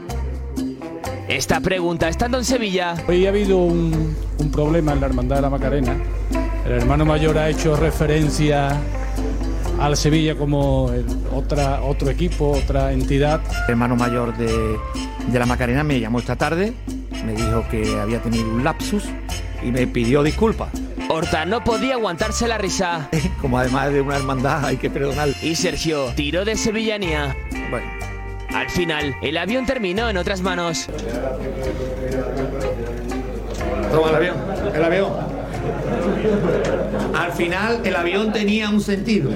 Esta pregunta, estando en Sevilla, Hoy ha habido un, un problema en la Hermandad de la Macarena. El hermano mayor ha hecho referencia al Sevilla como el- otra, otro equipo, otra entidad. El hermano mayor de, de la Macarena me llamó esta tarde, me dijo que había tenido un lapsus y me pidió disculpas. Horta no podía aguantarse la risa. Como además de una hermandad hay que perdonar. Y Sergio tiró de sevillanía. Bueno. Al final, el avión terminó en otras manos. Toma el avión, el avión. Al final el avión tenía un sentido.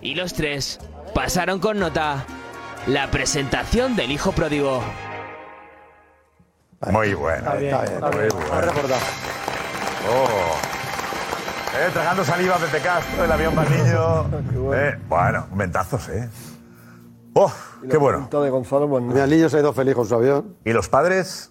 Y los tres pasaron con nota la presentación del hijo pródigo. Muy bueno. Está bien, está muy bien. bueno. Oh. Eh, tragando saliva Pepe Castro, el avión más niño. Eh, bueno, momentazos, ¿eh? ¡Oh! ¡Qué bueno! de Gonzalo, pues Mi niño se ha ido feliz con su avión. ¿Y los padres?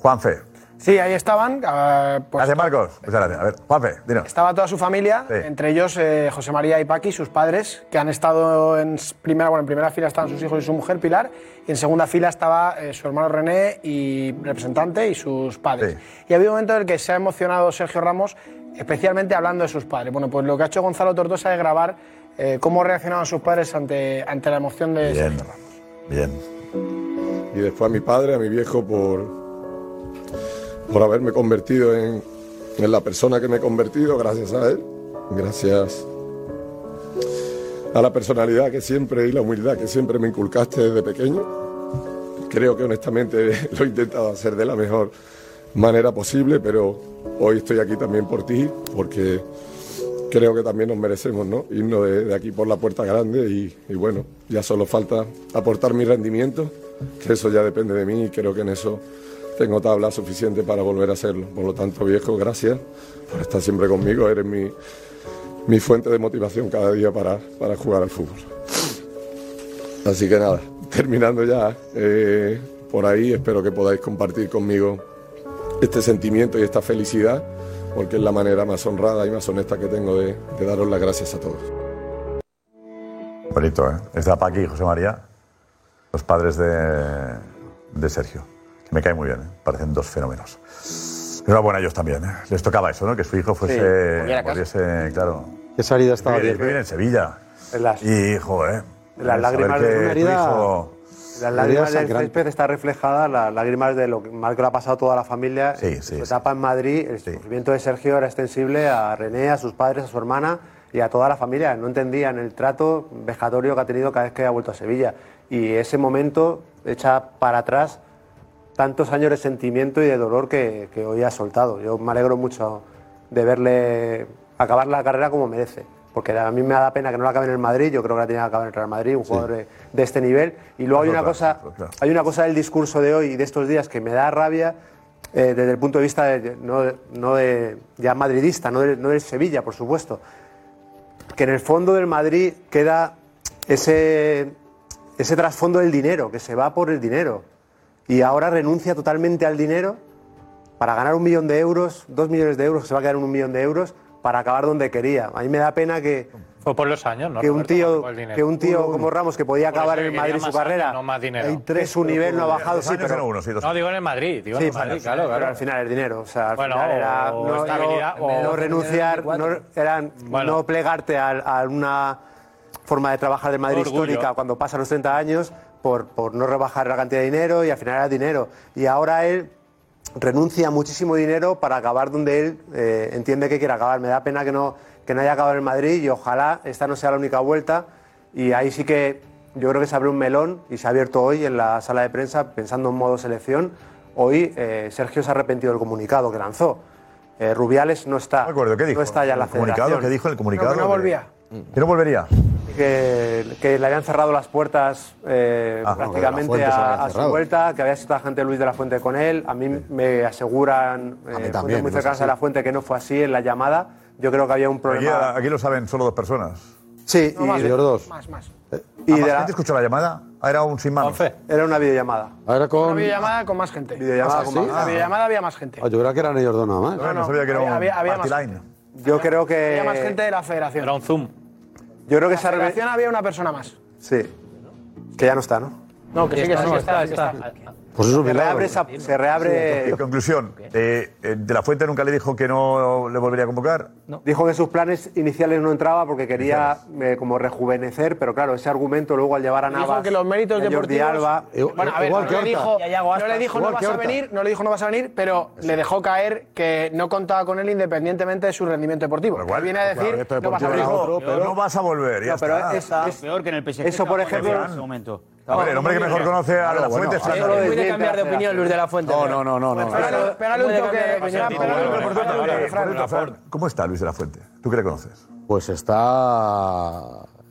Juanfe. Sí, ahí estaban. eh, pues, Gracias, Marcos. Muchas gracias. A ver, Juanfe, dinos. Estaba toda su familia, Sí. entre ellos eh, José María y Paqui, sus padres, que han estado en s- primera, bueno, en primera fila estaban sus hijos y su mujer Pilar, y en segunda fila estaba eh, su hermano René y representante y sus padres. Y ha habido un momento en el que se ha emocionado Sergio Ramos, especialmente hablando de sus padres. Bueno, pues lo que ha hecho Gonzalo Tortosa es grabar eh, cómo reaccionaban sus padres ante, ante la emoción de Sergio Ramos. Bien. Y después a mi padre, a mi viejo, por, por haberme convertido en, en la persona que me he convertido, gracias a él. Gracias a la personalidad que siempre y la humildad que siempre me inculcaste desde pequeño. Creo que honestamente lo he intentado hacer de la mejor manera posible, pero hoy estoy aquí también por ti, porque creo que también nos merecemos ¿no? irnos de, aquí por la puerta grande y, y bueno, ya solo falta aportar mi rendimiento, que eso ya depende de mí y creo que en eso tengo tabla suficiente para volver a hacerlo. Por lo tanto, viejo, gracias por estar siempre conmigo, eres mi, mi fuente de motivación cada día para, para jugar al fútbol. Así que nada, terminando ya eh, por ahí, espero que podáis compartir conmigo este sentimiento y esta felicidad, porque es la manera más honrada y más honesta que tengo de, de daros las gracias a todos. Bonito, ¿eh? Está Paqui y José María, los padres de, de Sergio. Que me caen muy bien, ¿eh? parecen dos fenómenos. Enhorabuena a ellos también. ¿eh? Les tocaba eso, ¿no? Que su hijo fuese. Sí, volviese, claro. Qué salida estaba bien. vive en Sevilla. En las- Y, joder. Las lágrimas de una tu herida- hijo- Las lágrimas del césped está reflejada, las lágrimas de lo que mal que le ha pasado a toda la familia. Sí, sí, Su etapa en Madrid, el sufrimiento de Sergio era extensible a René, a sus padres, a su hermana y a toda la familia. No entendían el trato vejatorio que ha tenido cada vez que ha vuelto a Sevilla. Y ese momento echa para atrás tantos años de sentimiento y de dolor que, que hoy ha soltado. Yo me alegro mucho de verle acabar la carrera como merece. Porque a mí me da pena que no la acabe en el Madrid, yo creo que la tenía que acabar en el Real Madrid, un jugador de, de este nivel. Y luego hay una, cosa, hay una cosa del discurso de hoy y de estos días que me da rabia eh, desde el punto de vista de- no, de- no de, ya madridista, no de, no del Sevilla, por supuesto. Que en el fondo del Madrid queda ese, ese trasfondo del dinero, que se va por el dinero. Y ahora renuncia totalmente al dinero para ganar un millón de euros, dos millones de euros, se va a quedar en un millón de euros para acabar donde quería. A mí me da pena que, Fue por los años, ¿no? que un tío, que un tío como Ramos que podía acabar en Madrid su años, carrera, no más dinero. en tres, su nivel no ha bajado, sí, pero No, digo en el Madrid, digo en Sí, el Madrid, claro, pero al final el dinero, o sea, al Bueno, final era o no, estabilidad, no- o- no renunciar, no, era Bueno. no plegarte a, a una forma de trabajar de Madrid Orgullo. histórica cuando pasan los 30 años por, por no rebajar la cantidad de dinero y al final era dinero. Y ahora él renuncia a muchísimo dinero para acabar donde él eh, entiende que quiere acabar. Me da pena que no, que no haya acabado en el Madrid y ojalá esta no sea la única vuelta. Y ahí sí que yo creo que se abre un melón y se ha abierto hoy en la sala de prensa pensando en modo selección. Hoy eh, Sergio se ha arrepentido del comunicado que lanzó. Eh, Rubiales no está, no está ya en la ¿El comunicado? federación. ¿Qué dijo el comunicado? que no volvía. ¿Que no volvería? Que, que le habían cerrado las puertas eh, Ah, prácticamente se a, a su vuelta, que había la gente Luis de la Fuente con él. A mí me aseguran eh, fuentes también, muy no cercanas así. a la Fuente que no fue así en la llamada. Yo creo que había un Aquí, problema. aquí lo saben solo dos personas. Sí, No, más. de- Ellos dos. Más, más. ¿Y Y de más la- gente escuchó la llamada? Ah, Era un sin manos. Era una videollamada. Era con- Una videollamada con más gente. Videollamada Ah, con sí. más- En la videollamada había más gente. Ah, yo creo que eran ellos dos nada más. No, no, sabía que era había- un había- había más line. Yo creo que. Había más gente de la federación. Era un Zoom. Yo creo que reve- federación había una persona más. Sí. Que ya no está, ¿no? No, que sí, que Está, sí, está. Pues se reabre, esa- se reabre En conclusión, eh, eh, ¿De la Fuente nunca le dijo que no le volvería a convocar? Dijo que sus planes iniciales no entraba porque quería eh, como rejuvenecer, pero claro, ese argumento luego al llevar a Dijo Navas que los méritos a Jordi deportivos. Alba, bueno, a ver, igual no le dijo, no Aspas. le dijo no Igual vas a venir, no le dijo no vas a venir, pero le dejó caer que no contaba con él independientemente de su rendimiento deportivo. Él viene a decir Claro, no vas a venir. pero no vas a volver. Ya No, pero está. es- es- peor que en el PSG. Eso, por ejemplo, en ese momento. Hombre, el hombre que mejor conoce a De la Fuente es es Fernando. muy de cambiar de opinión, Luis de la Fuente. No, no, no, no. no. Pégale- un toque. Fran. Fran, ¿Cómo está Luis de la Fuente? ¿Tú qué le conoces? Pues está.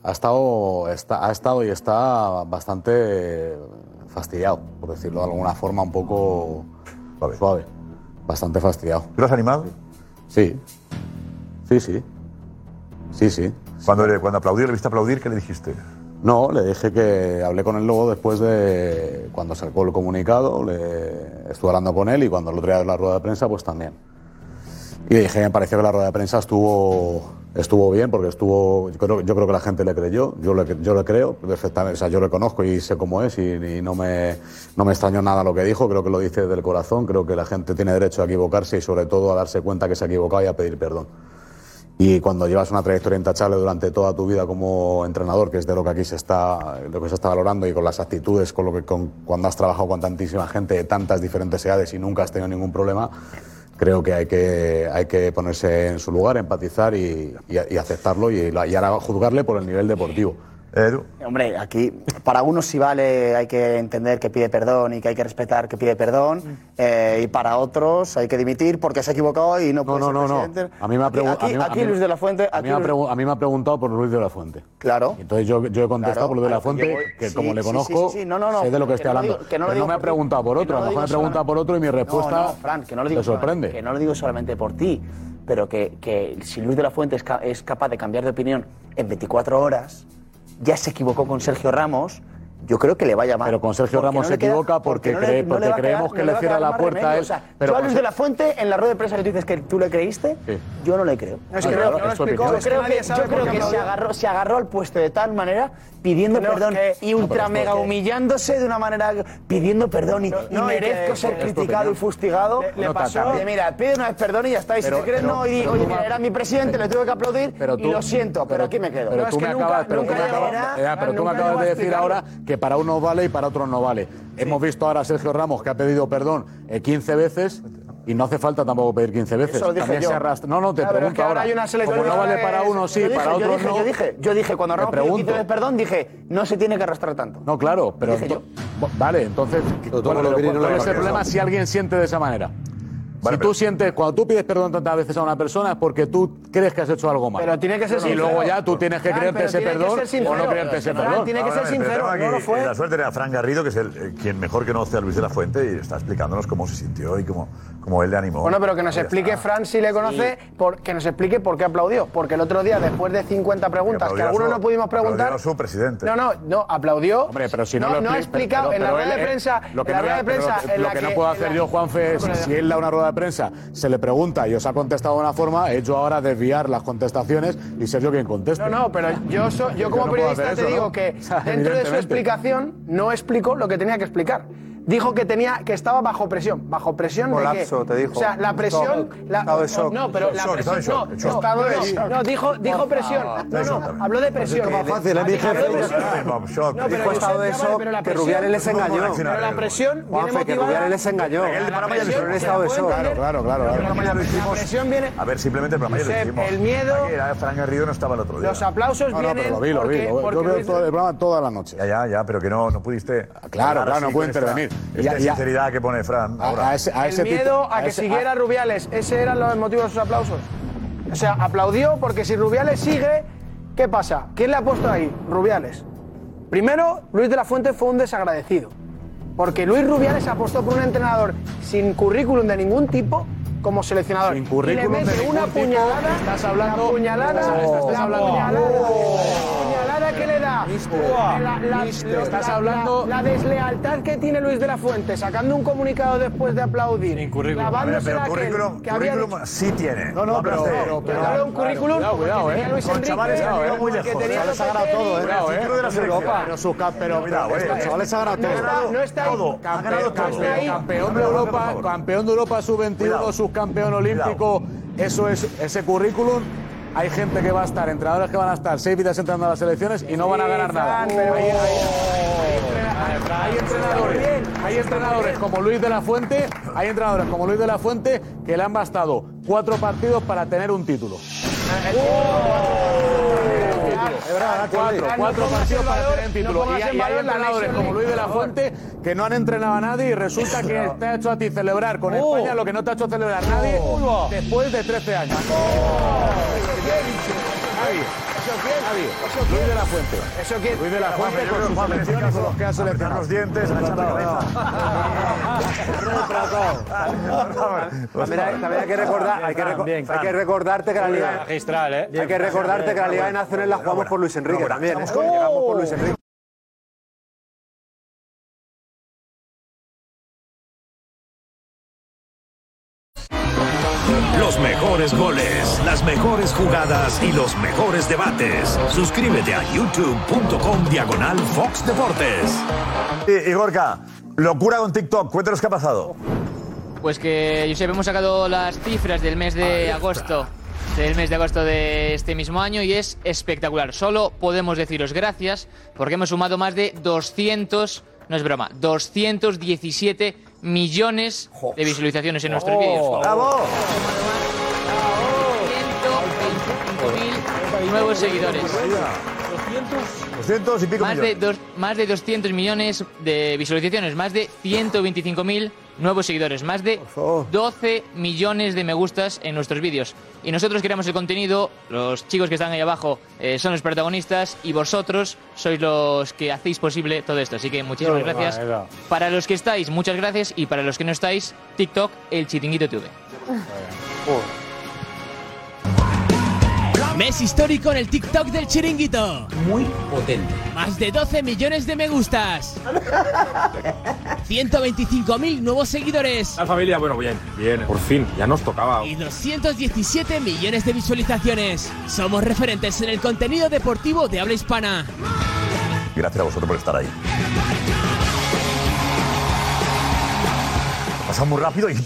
Ha estado, está, ha estado y está bastante fastidiado, por decirlo de alguna forma, un poco suave. Bastante fastidiado. ¿Tú lo has animado? Sí. Sí, sí. Sí, sí. Cuando, le- cuando aplaudió, le viste aplaudir, ¿qué le dijiste? No, le dije que hablé con él luego después de cuando sacó el comunicado, le estuve hablando con él y cuando día en la rueda de prensa, pues también. Y le dije me pareció que la rueda de prensa estuvo, estuvo bien, porque estuvo, yo creo, que la gente le creyó, yo le, yo le creo perfectamente, o sea, yo le conozco y sé cómo es y, y no, me, no me extrañó nada lo que dijo, creo que lo dice del corazón, creo que la gente tiene derecho a equivocarse y sobre todo a darse cuenta que se ha equivocado y a pedir perdón. Y cuando llevas una trayectoria intachable durante toda tu vida como entrenador, que es de lo que aquí se está, lo que se está valorando, y con las actitudes, con lo que con, cuando has trabajado con tantísima gente de tantas diferentes edades y nunca has tenido ningún problema, creo que hay que, hay que ponerse en su lugar, empatizar y, y- aceptarlo y ahora juzgarle por el nivel deportivo. Hombre, aquí para unos sí vale, hay que entender que pide perdón y que hay que respetar que pide perdón, eh, y para otros hay que dimitir porque se ha equivocado y no puede no, ser no, no. presidente. A mí me ha Aquí- pregun- aquí, Luis de la Fuente, A aquí mí, ha Luis- a mí me ha preguntado por Luis de la Fuente. Claro. Entonces yo, yo he contestado Claro, por Luis de la Fuente, voy. que Sí, como le conozco, sí, sí. No, no, no, sé de lo que, que estoy no hablando. digo- que no Pero no me ha preguntado por otro, no a lo mejor me digo pregunta por otro y mi respuesta No, no, Fran, que no lo digo te sorprende. solamente- que no lo digo solamente por ti, pero que, que si Luis de la Fuente es, ca- es capaz de cambiar de opinión en 24 horas, ya se equivocó con Sergio Ramos, yo creo que le va a llamar. Pero con Sergio Porque Ramos no se equivoca porque, no le- cree- no porque le a quedar- creemos que no le cierra la puerta a él. O sea, pero yo a Luis de la Fuente, en la rueda de prensa que tú dices que tú le creíste, Sí. yo no le creo. No, es que Yo no- creo- no lo yo explicó, creo es que yo creo que se agarró, se agarró al puesto de tal manera, pidiendo No, perdón que- y No, ultra porque- humillándose de una manera, pidiendo perdón y, no, merezco que- ser criticado y fustigado. Le- le pasó- mira, pide una vez perdón y ya está. Y si te crees, no, y oye, mira, era mi presidente, le tuve que aplaudir y lo siento, pero, aquí me quedo. Pero No, es tú que me nunca- acabas, de decir explicarlo. ahora que para unos vale y para otros no vale. Hemos visto ahora a Sergio Ramos que ha pedido perdón eh, 15 veces Y no hace falta tampoco pedir 15 veces. Eso lo dije También yo. se arrastra. No, no, te es pregunto que ahora hay una selección Como no de vale para uno sí, Yo dije, para dije, no. Yo dije, yo dije, cuando Ramos pidió pregunto. 15 veces perdón, dije, no se tiene que arrastrar tanto. No, claro, pero. Dije yo. ento- Vale, entonces. ¿Cuál, de es el problema si alguien siente de esa manera? Si tú sientes, cuando tú pides perdón tantas veces a una persona es porque tú crees que has hecho algo mal. Pero tiene que ser Y sincero. luego ya tú tienes que creerte pero ese perdón o no creerte ese perdón. tiene que ser pero sincero, no lo fue. La suerte era Fran Garrido, que es el eh, quien mejor conoce a Luis de la Fuente y está explicándonos cómo se sintió y cómo, cómo él le animó. Bueno, pero que nos explique está. Fran si le conoce, por- que nos explique por qué aplaudió. Porque el otro día, después de 50 preguntas, que algunos su- no pudimos preguntar. su presidente. No, no, no, aplaudió. Hombre, pero si no, no, lo no ha expli- explicado pero- en la pero rueda de prensa. lo que no pero puedo hacer yo, Juanfe, es si él da una rueda de prensa, se le pregunta y os ha contestado de una forma, he hecho ahora desviar las contestaciones y ser yo quien conteste. No, no, pero yo, so- yo Yo como no periodista te digo ¿no? que dentro de su explicación no explicó lo que tenía que explicar. Dijo que tenía que estaba bajo presión. ¿Bajo presión Colapso, de qué? te dijo. O sea, la presión. Shock. La, Estado de shock. No, pero la Shock, presión. estado No, de shock. no, Estado de no, shock. no, dijo, dijo presión. No, no, habló de presión. Es más fácil, de presión. Bob, shock. No, Dijo estado de shock que presión- Rubiales les ¿Cómo engañó. Pero la presión viene Juanfe, que motivada. Rubiales les engañó. El programa ya lo presión, hicimos. se la puede Claro, claro, claro. El claro. programa ya lo La presión viene. A ver, simplemente el programa ya lo hicimos. el miedo- Fran Garrido no estaba el otro día. Los aplausos No, no, vienen pero lo vi, lo vi. Yo veo el programa toda la noche. Ya, ya, ya, pero que no, no pudiste. Claro, claro, no pude intervenir. Esta Ya- ya- sinceridad que pone Fran. ahora. A, a ese, a ese el miedo tipo- a que ese- siguiera Rubiales, ese eran los motivos de sus aplausos. O sea, aplaudió porque si Rubiales sigue, ¿qué pasa? ¿Quién le ha puesto ahí? Rubiales. Primero, Luis de la Fuente fue un desagradecido. Porque Luis Rubiales apostó por un entrenador sin currículum de ningún tipo como seleccionador. Sin y currículum le de mete una tipo. puñalada. Estás hablando- La puñalada. Estás la hablando- puñalada. La puñalada La, la- Mister, lo- estás la- hablando- La, la deslealtad que tiene Luis de la Fuente, sacando un comunicado después de aplaudir. A ver, clavándose pero aquel currículum, que había currículum dicho- sí tiene. No, no, pero- pero- un currículum Cuidado, cuidado, que eh. tenía Luis Con Enrique, chavales que han llegado muy que lejos. tenía Chavales Lopetegui. ha ganado todo, eh. Cuidado, eh. Ciclo de la selección. Pero sus cam- pero- Cuidado, pero- eh. Chavales ha ganado No todo. está, no está ahí. Todo. Campeón, campeón, campeón de Europa, campeón de Europa sub-21, Cuidado. subcampeón olímpico, eso es ese currículum. Hay gente que va a estar, entrenadores que van a estar seis vidas entrando a las selecciones y no van a ganar nada. Hay, hay- hay- hay entrenadores, hay entrenadores como Luis de la Fuente, hay entrenadores como Luis de la Fuente que le han bastado cuatro partidos para tener un título. Cuatro, cuatro partidos para tener un título. pongas Y hay, hay entrenadores como Luis de la Fuente que no han entrenado a nadie y resulta que te ha hecho a ti celebrar con España lo que no te ha hecho celebrar nadie después de 13 años. Javi, Javi, Luis de la Fuente. ¿Eso quién? Luis de la Fuente con sus selecciones caso, los que ha seleccionado. los dientes, la cabeza. También hay, que recordar, hay que, hay que recordarte que la Liga, Magistral, ¿eh? hay que recordarte que la Liga de Naciones la jugamos por Luis Enrique también. Llegamos por Luis Enrique. Los mejores goles, las mejores jugadas y los mejores debates. Suscríbete a youtube.com diagonal Fox Deportes. Y, y Gorka, locura con TikTok. Cuéntanos qué ha pasado. Pues que, Josep, hemos sacado las cifras del mes de agosto. Del mes de agosto de este mismo año y es espectacular. Solo podemos deciros gracias porque hemos sumado más de 200, no es broma, 217 millones de visualizaciones en nuestros vídeos. ¡Bravo! Nuevos seguidores. 200 y pico Más de, dos- más de 200 millones de visualizaciones, más de 125.000 nuevos seguidores, más de 12 millones de me gustas en nuestros vídeos. Y nosotros creamos el contenido, los chicos que están ahí abajo eh, son los protagonistas y vosotros sois los que hacéis posible todo esto. Así que muchísimas gracias. Para los que estáis, muchas gracias. Y para los que no estáis, TikTok, el chiringuito TV. Mes histórico en el TikTok del chiringuito. Muy potente. Más de 12 millones de me gustas. 125.000 nuevos seguidores. La familia, bueno, bien, bien, por fin, ya nos tocaba. Y 217 millones de visualizaciones. Somos referentes en el contenido deportivo de habla hispana. Gracias a vosotros por estar ahí. Pasa muy rápido y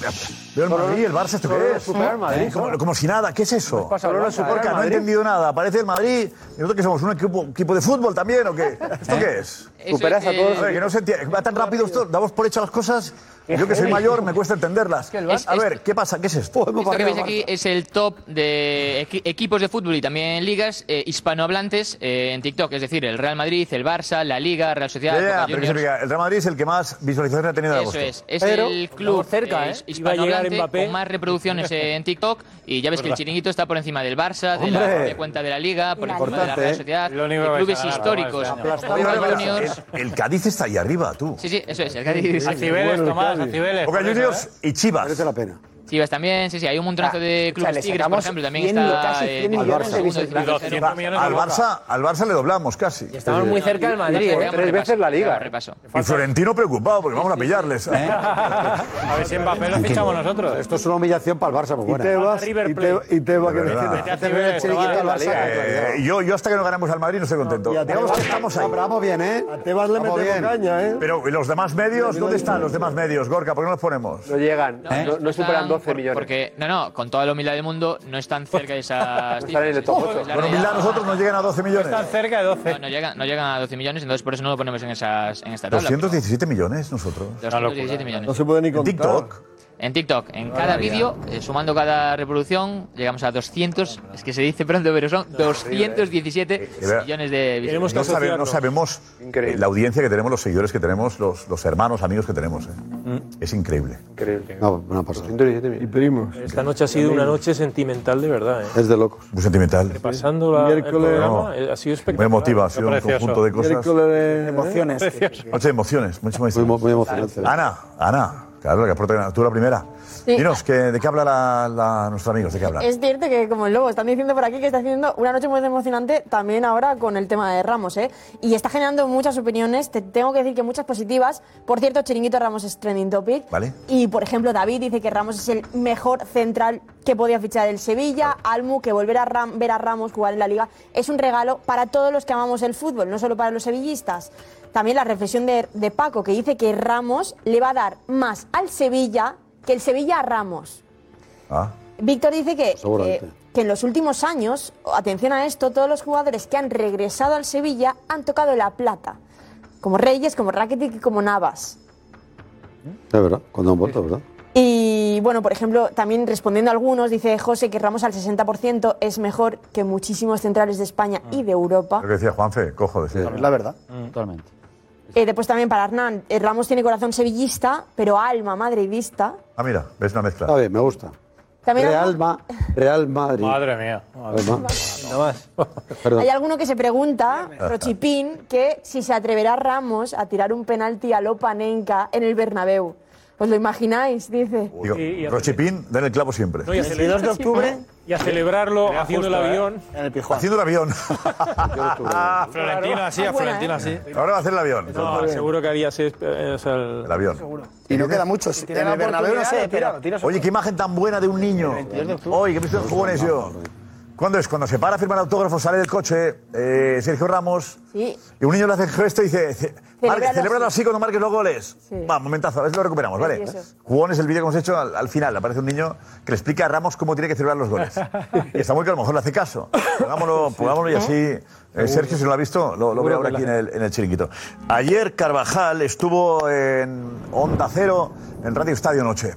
veo el Madrid el Barça. ¿Esto qué es? Madrid, Como, como si nada. ¿Qué es eso? pasa Solo Gorka, el no he Madrid. entendido nada. ¿Aparece el Madrid? ¿Y nosotros que somos? ¿Un equipo, equipo de fútbol también o qué? ¿Esto qué es? Superas a todos. A ver, que no se entiende. Va tan rápido esto. Damos por hecho las cosas Yo que soy mayor me cuesta entenderlas. Es- a ver, ¿qué pasa? ¿Qué es esto? Esto que veis aquí es el top de equi- equipos de fútbol y también ligas eh, hispanohablantes eh, en TikTok. Es decir, el Real Madrid, el Barça, la Liga, Real Sociedad, ya, Boca pero el Real Madrid es el que más visualizaciones ha tenido en Eso agosto. es, es Pero- el club cerca, eh, ¿eh? Llegar Mbappé. con más reproducciones en TikTok y ya ves que el chiringuito está por encima del Barça, de la propia cuenta de la Liga, por encima de la. Real Sociedad, de clubes históricos. Juniors. el, Cádiz está ahí arriba, tú. Sí, sí, eso es, el Cádiz. A Cibeles, Tomás, a Cibeles. Boca Juniors ¿eh? y Chivas. Merece la pena. Chivas también, sí, sí, hay un montonazo de o sea, clubes tigres, por ejemplo, también 100, está casi eh, 100 Bilbao, millones de segundo, visualizaciones. tercero, millones de Al. Barça, al Barça le doblamos casi. Estamos muy cerca del Madrid, ¿eh? Tres repaso, veces la Liga. repaso. Y Florentino preocupado porque vamos a pillarles. A ver si Mbappé lo fichamos nosotros. Esto es una humillación para el Barça, pues Y buena. Tebas, y Plate. Te- y Tebas que De. Eh, yo, yo hasta que no ganemos al Madrid no estoy contento. Y a Digamos Tebas- que estamos ahí. Vamos bien, ¿eh? A Tebas le metemos caña, ¿eh? Pero ¿y los demás medios? ¿Dónde están los demás medios, Gorka? ¿Por qué no los ponemos? No llegan, no, superan 12 por- millones. Porque, no, no, con toda la humildad del mundo, no están cerca de esas están en el top cifras, ocho. es la Con humildad nosotros nos llegan a 12 millones. Están cerca de 12. No, no llegan, no llegan a 12 millones, entonces por eso no lo ponemos en, esas, en esta tabla. 217 millones nosotros. pero 217 millones. No se puede ni contar. TikTok. En TikTok, en cada vídeo, eh, sumando cada reproducción, llegamos a 200, es que se dice pronto, pero son 217 Eh, millones de No, visitas. sabe- no sabemos eh, la audiencia que tenemos, los seguidores que tenemos, los, los hermanos, amigos que tenemos. eh. Es increíble. Increíble. No, una pasada. 117 Y primos. Esta noche ha sido una noche sentimental de verdad. ¿eh? Es de locos. Muy sentimental. Pasando la, el Miércoles- programa, No. ha sido Muy espectacular. emotiva, ha sido un conjunto de cosas. Miércoles de- Emociones. Noche de emociones, mucho más. Muy, muy emocionante. Ana, Ana, claro, que aporta tú la primera. Sí. Dinos, que, ¿de qué habla la, la- nuestros amigos? ¿De qué hablan? Es cierto que, como el lobo, están diciendo por aquí que está haciendo una noche muy emocionante también ahora con el tema de Ramos, ¿eh? Y está generando muchas opiniones. Te tengo que decir que muchas positivas. Por cierto, Chiringuito Ramos es trending topic. ¿Vale? Y, por ejemplo, David dice que Ramos es el mejor central que podía fichar el Sevilla. Almu, que volver a Ram- ver a Ramos jugar en la Liga es un regalo para todos los que amamos el fútbol, no solo para los sevillistas. También la reflexión de, de Paco, que dice que Ramos le va a dar más al Sevilla que el Sevilla a Ramos. Ah, Víctor dice que, Seguramente. que, que en los últimos años, atención a esto, todos los jugadores que han regresado al Sevilla han tocado la plata. Como Reyes, como Rakitic y como Navas. Es verdad, cuando han vuelto, ¿verdad? Y bueno, por ejemplo, también respondiendo a algunos, dice José que Ramos al 60% es mejor que muchísimos centrales de España y de Europa. lo que decía Juanfe, cojo decía. Es la verdad. Totalmente. Eh, después también para Hernán, eh, Ramos tiene corazón sevillista, pero alma madridista. Ah, mira, ves una mezcla. Está bien, me gusta. También Real, Ma- Real Madrid. Madre mía. madre mía. Perdón. Hay alguno que se pregunta, Rochipín, que si se atreverá Ramos a tirar un penalti a Lopanenka en el Bernabéu. ¿Os lo imagináis? Dice. Digo, Y- y- Rochipín, den el clavo siempre. No, y, a cele- 22 de octubre y a celebrarlo Sería haciendo justo, el ¿eh? avión. en el Pijuán. Haciendo el avión. Florentino así, a Es Florentino ¿eh? así. Ahora va a hacer el avión. No, seguro que haría así. eh, o sea, el- El avión. Y no queda mucho. En el Bernabéu no sé, pero... Oye, qué imagen tan buena de un niño. Oye, que he visto en jugones yo. ¿Cuándo es? Cuando se para a firmar autógrafo, sale del coche eh, Sergio Ramos Sí. y un niño le hace el gesto y dice: Celébralo así. cuando marques los goles. Sí. Va, momentazo, a ver si lo recuperamos, ¿vale? Precioso. Jugones, el vídeo que hemos hecho, al, al final aparece un niño que le explica a Ramos cómo tiene que celebrar los goles. Y está muy que a lo mejor le hace caso. Pongámoslo, pongámoslo y así. eh, Sergio, si no lo ha visto, lo, lo ve ahora aquí en el, en el chiringuito. Ayer Carvajal estuvo en Onda Cero, en Radio Estadio Noche,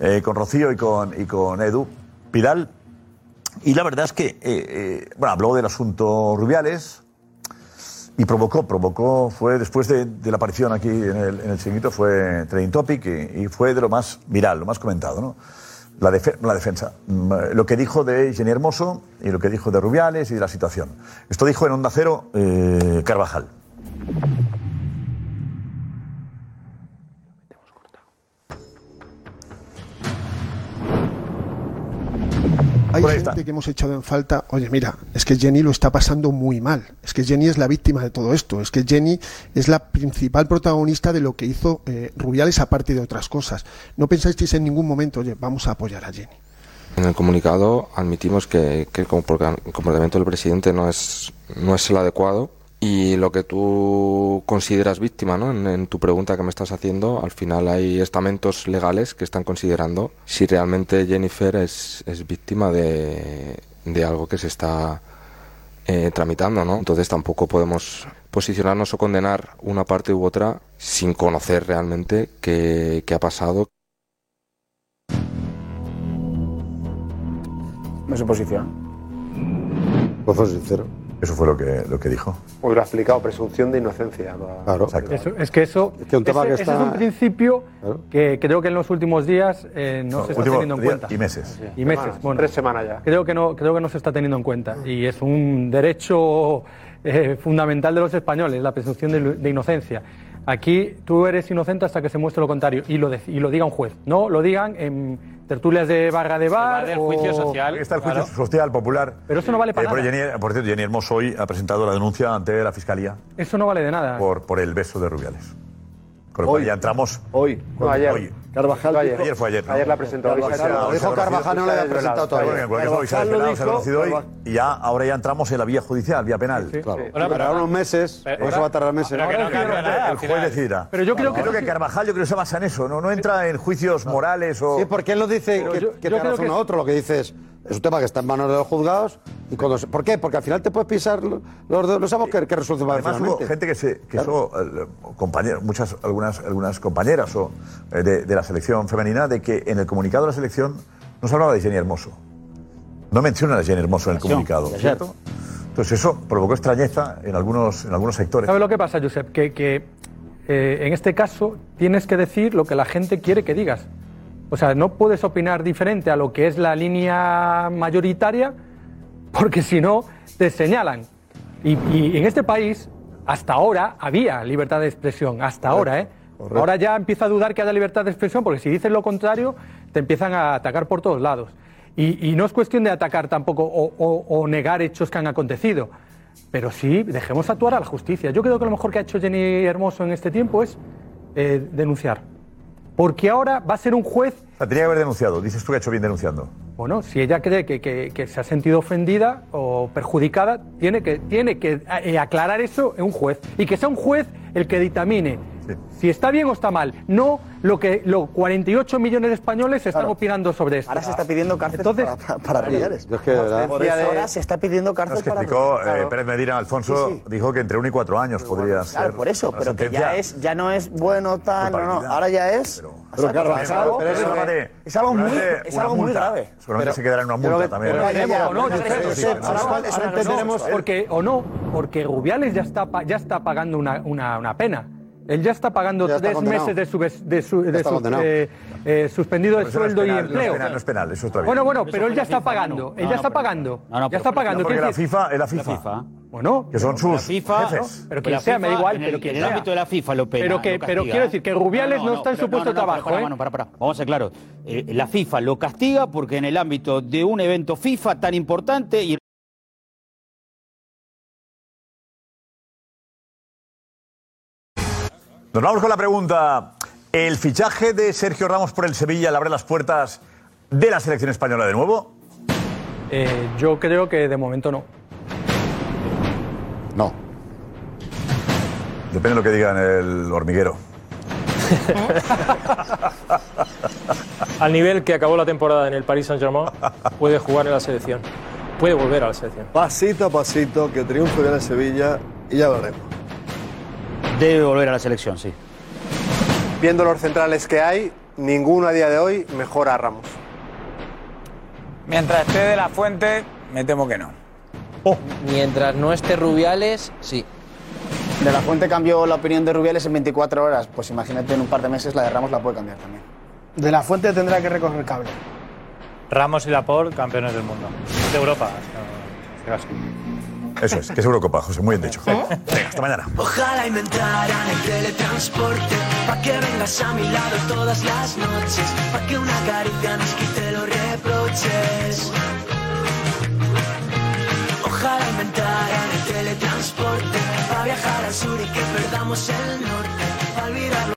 eh, con Rocío y con, y con Edu Pidal. Y la verdad es que, eh, eh, bueno, habló del asunto Rubiales y provocó, provocó, fue después de, la aparición aquí en el, en el chiringuito, fue trending topic y, fue de lo más viral, lo más comentado, ¿no? La, defe- la defensa. Mm, Lo que dijo de Jenny Hermoso y lo que dijo de Rubiales y de la situación. Esto dijo en Onda Cero eh, Carvajal. Hay gente está. que hemos echado en falta, oye, mira, es que Jenny lo está pasando muy mal, es que Jenny es la víctima de todo esto, es que Jenny es la principal protagonista de lo que hizo eh, Rubiales aparte de otras cosas. No pensáis en ningún momento, oye, vamos a apoyar a Jenny. En el comunicado admitimos que, que el comportamiento del presidente no es, no es el adecuado y lo que tú consideras víctima, ¿no? En, en tu pregunta que me estás haciendo, al final hay estamentos legales que están considerando si realmente Jennifer es, es víctima de, de algo que se está eh, tramitando, ¿no? Entonces tampoco podemos posicionarnos o condenar una parte u otra sin conocer realmente qué, qué ha pasado. No se posiciona. Pues sincero. Eso fue lo que, lo que dijo. Pues lo ha explicado, presunción de inocencia. Claro. Eso- es que eso que un tema ese, que ese está- es un principio Claro. que creo que en los últimos días eh, no, No, se está teniendo en cuenta. y meses. Y meses, Semanas, bueno. Tres semanas ya. Creo que no, creo que no se está teniendo en cuenta. Y es un derecho eh, fundamental de los españoles, la presunción de, de inocencia. Aquí tú eres inocente hasta que se muestre lo contrario y lo, dec- y lo diga un juez. No lo digan en tertulias de barra de bar. del o- juicio social. Aquí está el juicio social popular. Pero eso no vale para Eh, por, nada. Jenny- por cierto, Jenny Hermoso hoy ha presentado la denuncia ante la Fiscalía Eso no vale de nada. por, por el beso de Rubiales. Con lo cual Hoy. ya entramos. Hoy. No, ayer. Hoy. Carvajal ayer. dijo- fue ayer. ¿no? Ayer la presentó. Carvajal, Dijo. Carvajal no le había presentado Bueno, todavía. en cualquier caso, se ha lo desvelado, se ha conocido hoy y ya ahora ya entramos en la vía judicial, vía penal. Claro. Ahora, Tardará unos meses, Pero- por eso va a tardar meses. Pero no nada, el juez decidirá. Pero yo creo que- creo que Carvajal yo creo que se basa en eso, no, no entra en juicios morales o Sí, porque él no dice Pero que, creo razón a otro, lo que dice es, un tema que está en manos de los juzgados. Y cuando se- ¿Por qué? Porque al final te puedes pisar los dos, no sabemos qué, qué resolución va a haber Además hubo finalmente. gente que se que eso, eh, muchas algunas algunas compañeras o eh, de, de la selección femenina de que en el comunicado de la selección no se hablaba de Jenny Hermoso. No menciona a Jenny Hermoso en el comunicado, ayer. ¿cierto? Entonces eso provocó extrañeza en algunos en algunos sectores. ¿Sabes lo que pasa, Josep? Que, que, eh, en este caso tienes que decir lo que la gente quiere que digas. O sea, no puedes opinar diferente a lo que es la línea mayoritaria, porque si no, te señalan. Y, y en este país, hasta ahora, había libertad de expresión. Hasta ahora, ¿eh? Ahora ya empieza a dudar que haya libertad de expresión, porque si dices lo contrario, te empiezan a atacar por todos lados. Y, y no es cuestión de atacar tampoco o, o- o negar hechos que han acontecido. Pero sí, dejemos actuar a la justicia. Yo creo que lo mejor que ha hecho Jenny Hermoso en este tiempo es eh, denunciar. Porque ahora va a ser un juez. Sea, tenía que haber denunciado. Dices tú que ha hecho bien denunciando. Bueno, si ella cree que, que- que se ha sentido ofendida o perjudicada, tiene que, tiene que eh, aclarar eso en un juez. Y que sea un juez el que dictamine si está bien o está mal. No lo que los 48 millones de españoles están opinando sobre esto. Ahora se está pidiendo cárcel Entonces, para, para Rubiales. Yo es que, Ahora se está pidiendo cárcel Es que para explicó Rubiales. eh, Pérez Medina Alfonso, Sí, sí. dijo que entre uno y cuatro años podría ser. Claro, por eso, pero que ya es, ya no es bueno tal, no, no, ahora ya es. Pero o sea, Carvajal, es algo, pero eso pero- es algo muy, es algo muy grave. Seguramente se quedará en una pero multa también. pero no, ahora- cosa. porque o no, porque Rubiales ya está ya está pagando una, una, una pena. Él ya está pagando Ya está tres condenado. meses de su, de su, de su, eh, eh, suspendido de sueldo y penal, no es empleo. penal, No es penal, eso está bien. Bueno, bueno, pero él ya la está FIFA, pagando. Él ya está pagando. No, no, ya está pagando. porque la FIFA es la FIFA. Bueno, Que son sus La FIFA, jefes. ¿no? Pero la quien sea, me da igual, en el- pero quien en el sea. ámbito de la FIFA lo pena, Pero, que, lo pero quiero decir que Rubiales no, está en su puesto de trabajo. para, ¿eh? mano, para, para. Vamos a ser claros. Eh, la FIFA lo castiga porque en el ámbito de un evento FIFA tan importante y Nos vamos con la pregunta. ¿El fichaje de Sergio Ramos por el Sevilla le abre las puertas de la selección española de nuevo? Eh, yo creo que de momento no. No. Depende de lo que diga en el hormiguero. Al nivel que acabó la temporada en el Paris Saint-Germain, puede jugar en la selección. Puede volver a la selección. Pasito a pasito, que triunfe en el Sevilla y ya veremos. Debe volver a la selección, sí. Viendo los centrales que hay, ninguno a día de hoy mejora a Ramos. Mientras esté de la fuente, me temo que no. Mientras no esté Rubiales, sí. De la Fuente cambió la opinión de Rubiales en 24 horas. Pues imagínate en un par de meses la de Ramos la puede cambiar también. De la fuente tendrá que recoger cable. Ramos y Laporte, campeones del mundo. De Europa. caso. Eso es, que es Eurocopa, José, muy bien dicho. Venga, hasta mañana. Ojalá inventaran el teletransporte Pa' que vengas a mi lado todas las noches Pa' que una caricia nos quite los reproches Ojalá inventaran el teletransporte Pa' viajar al sur y que perdamos el norte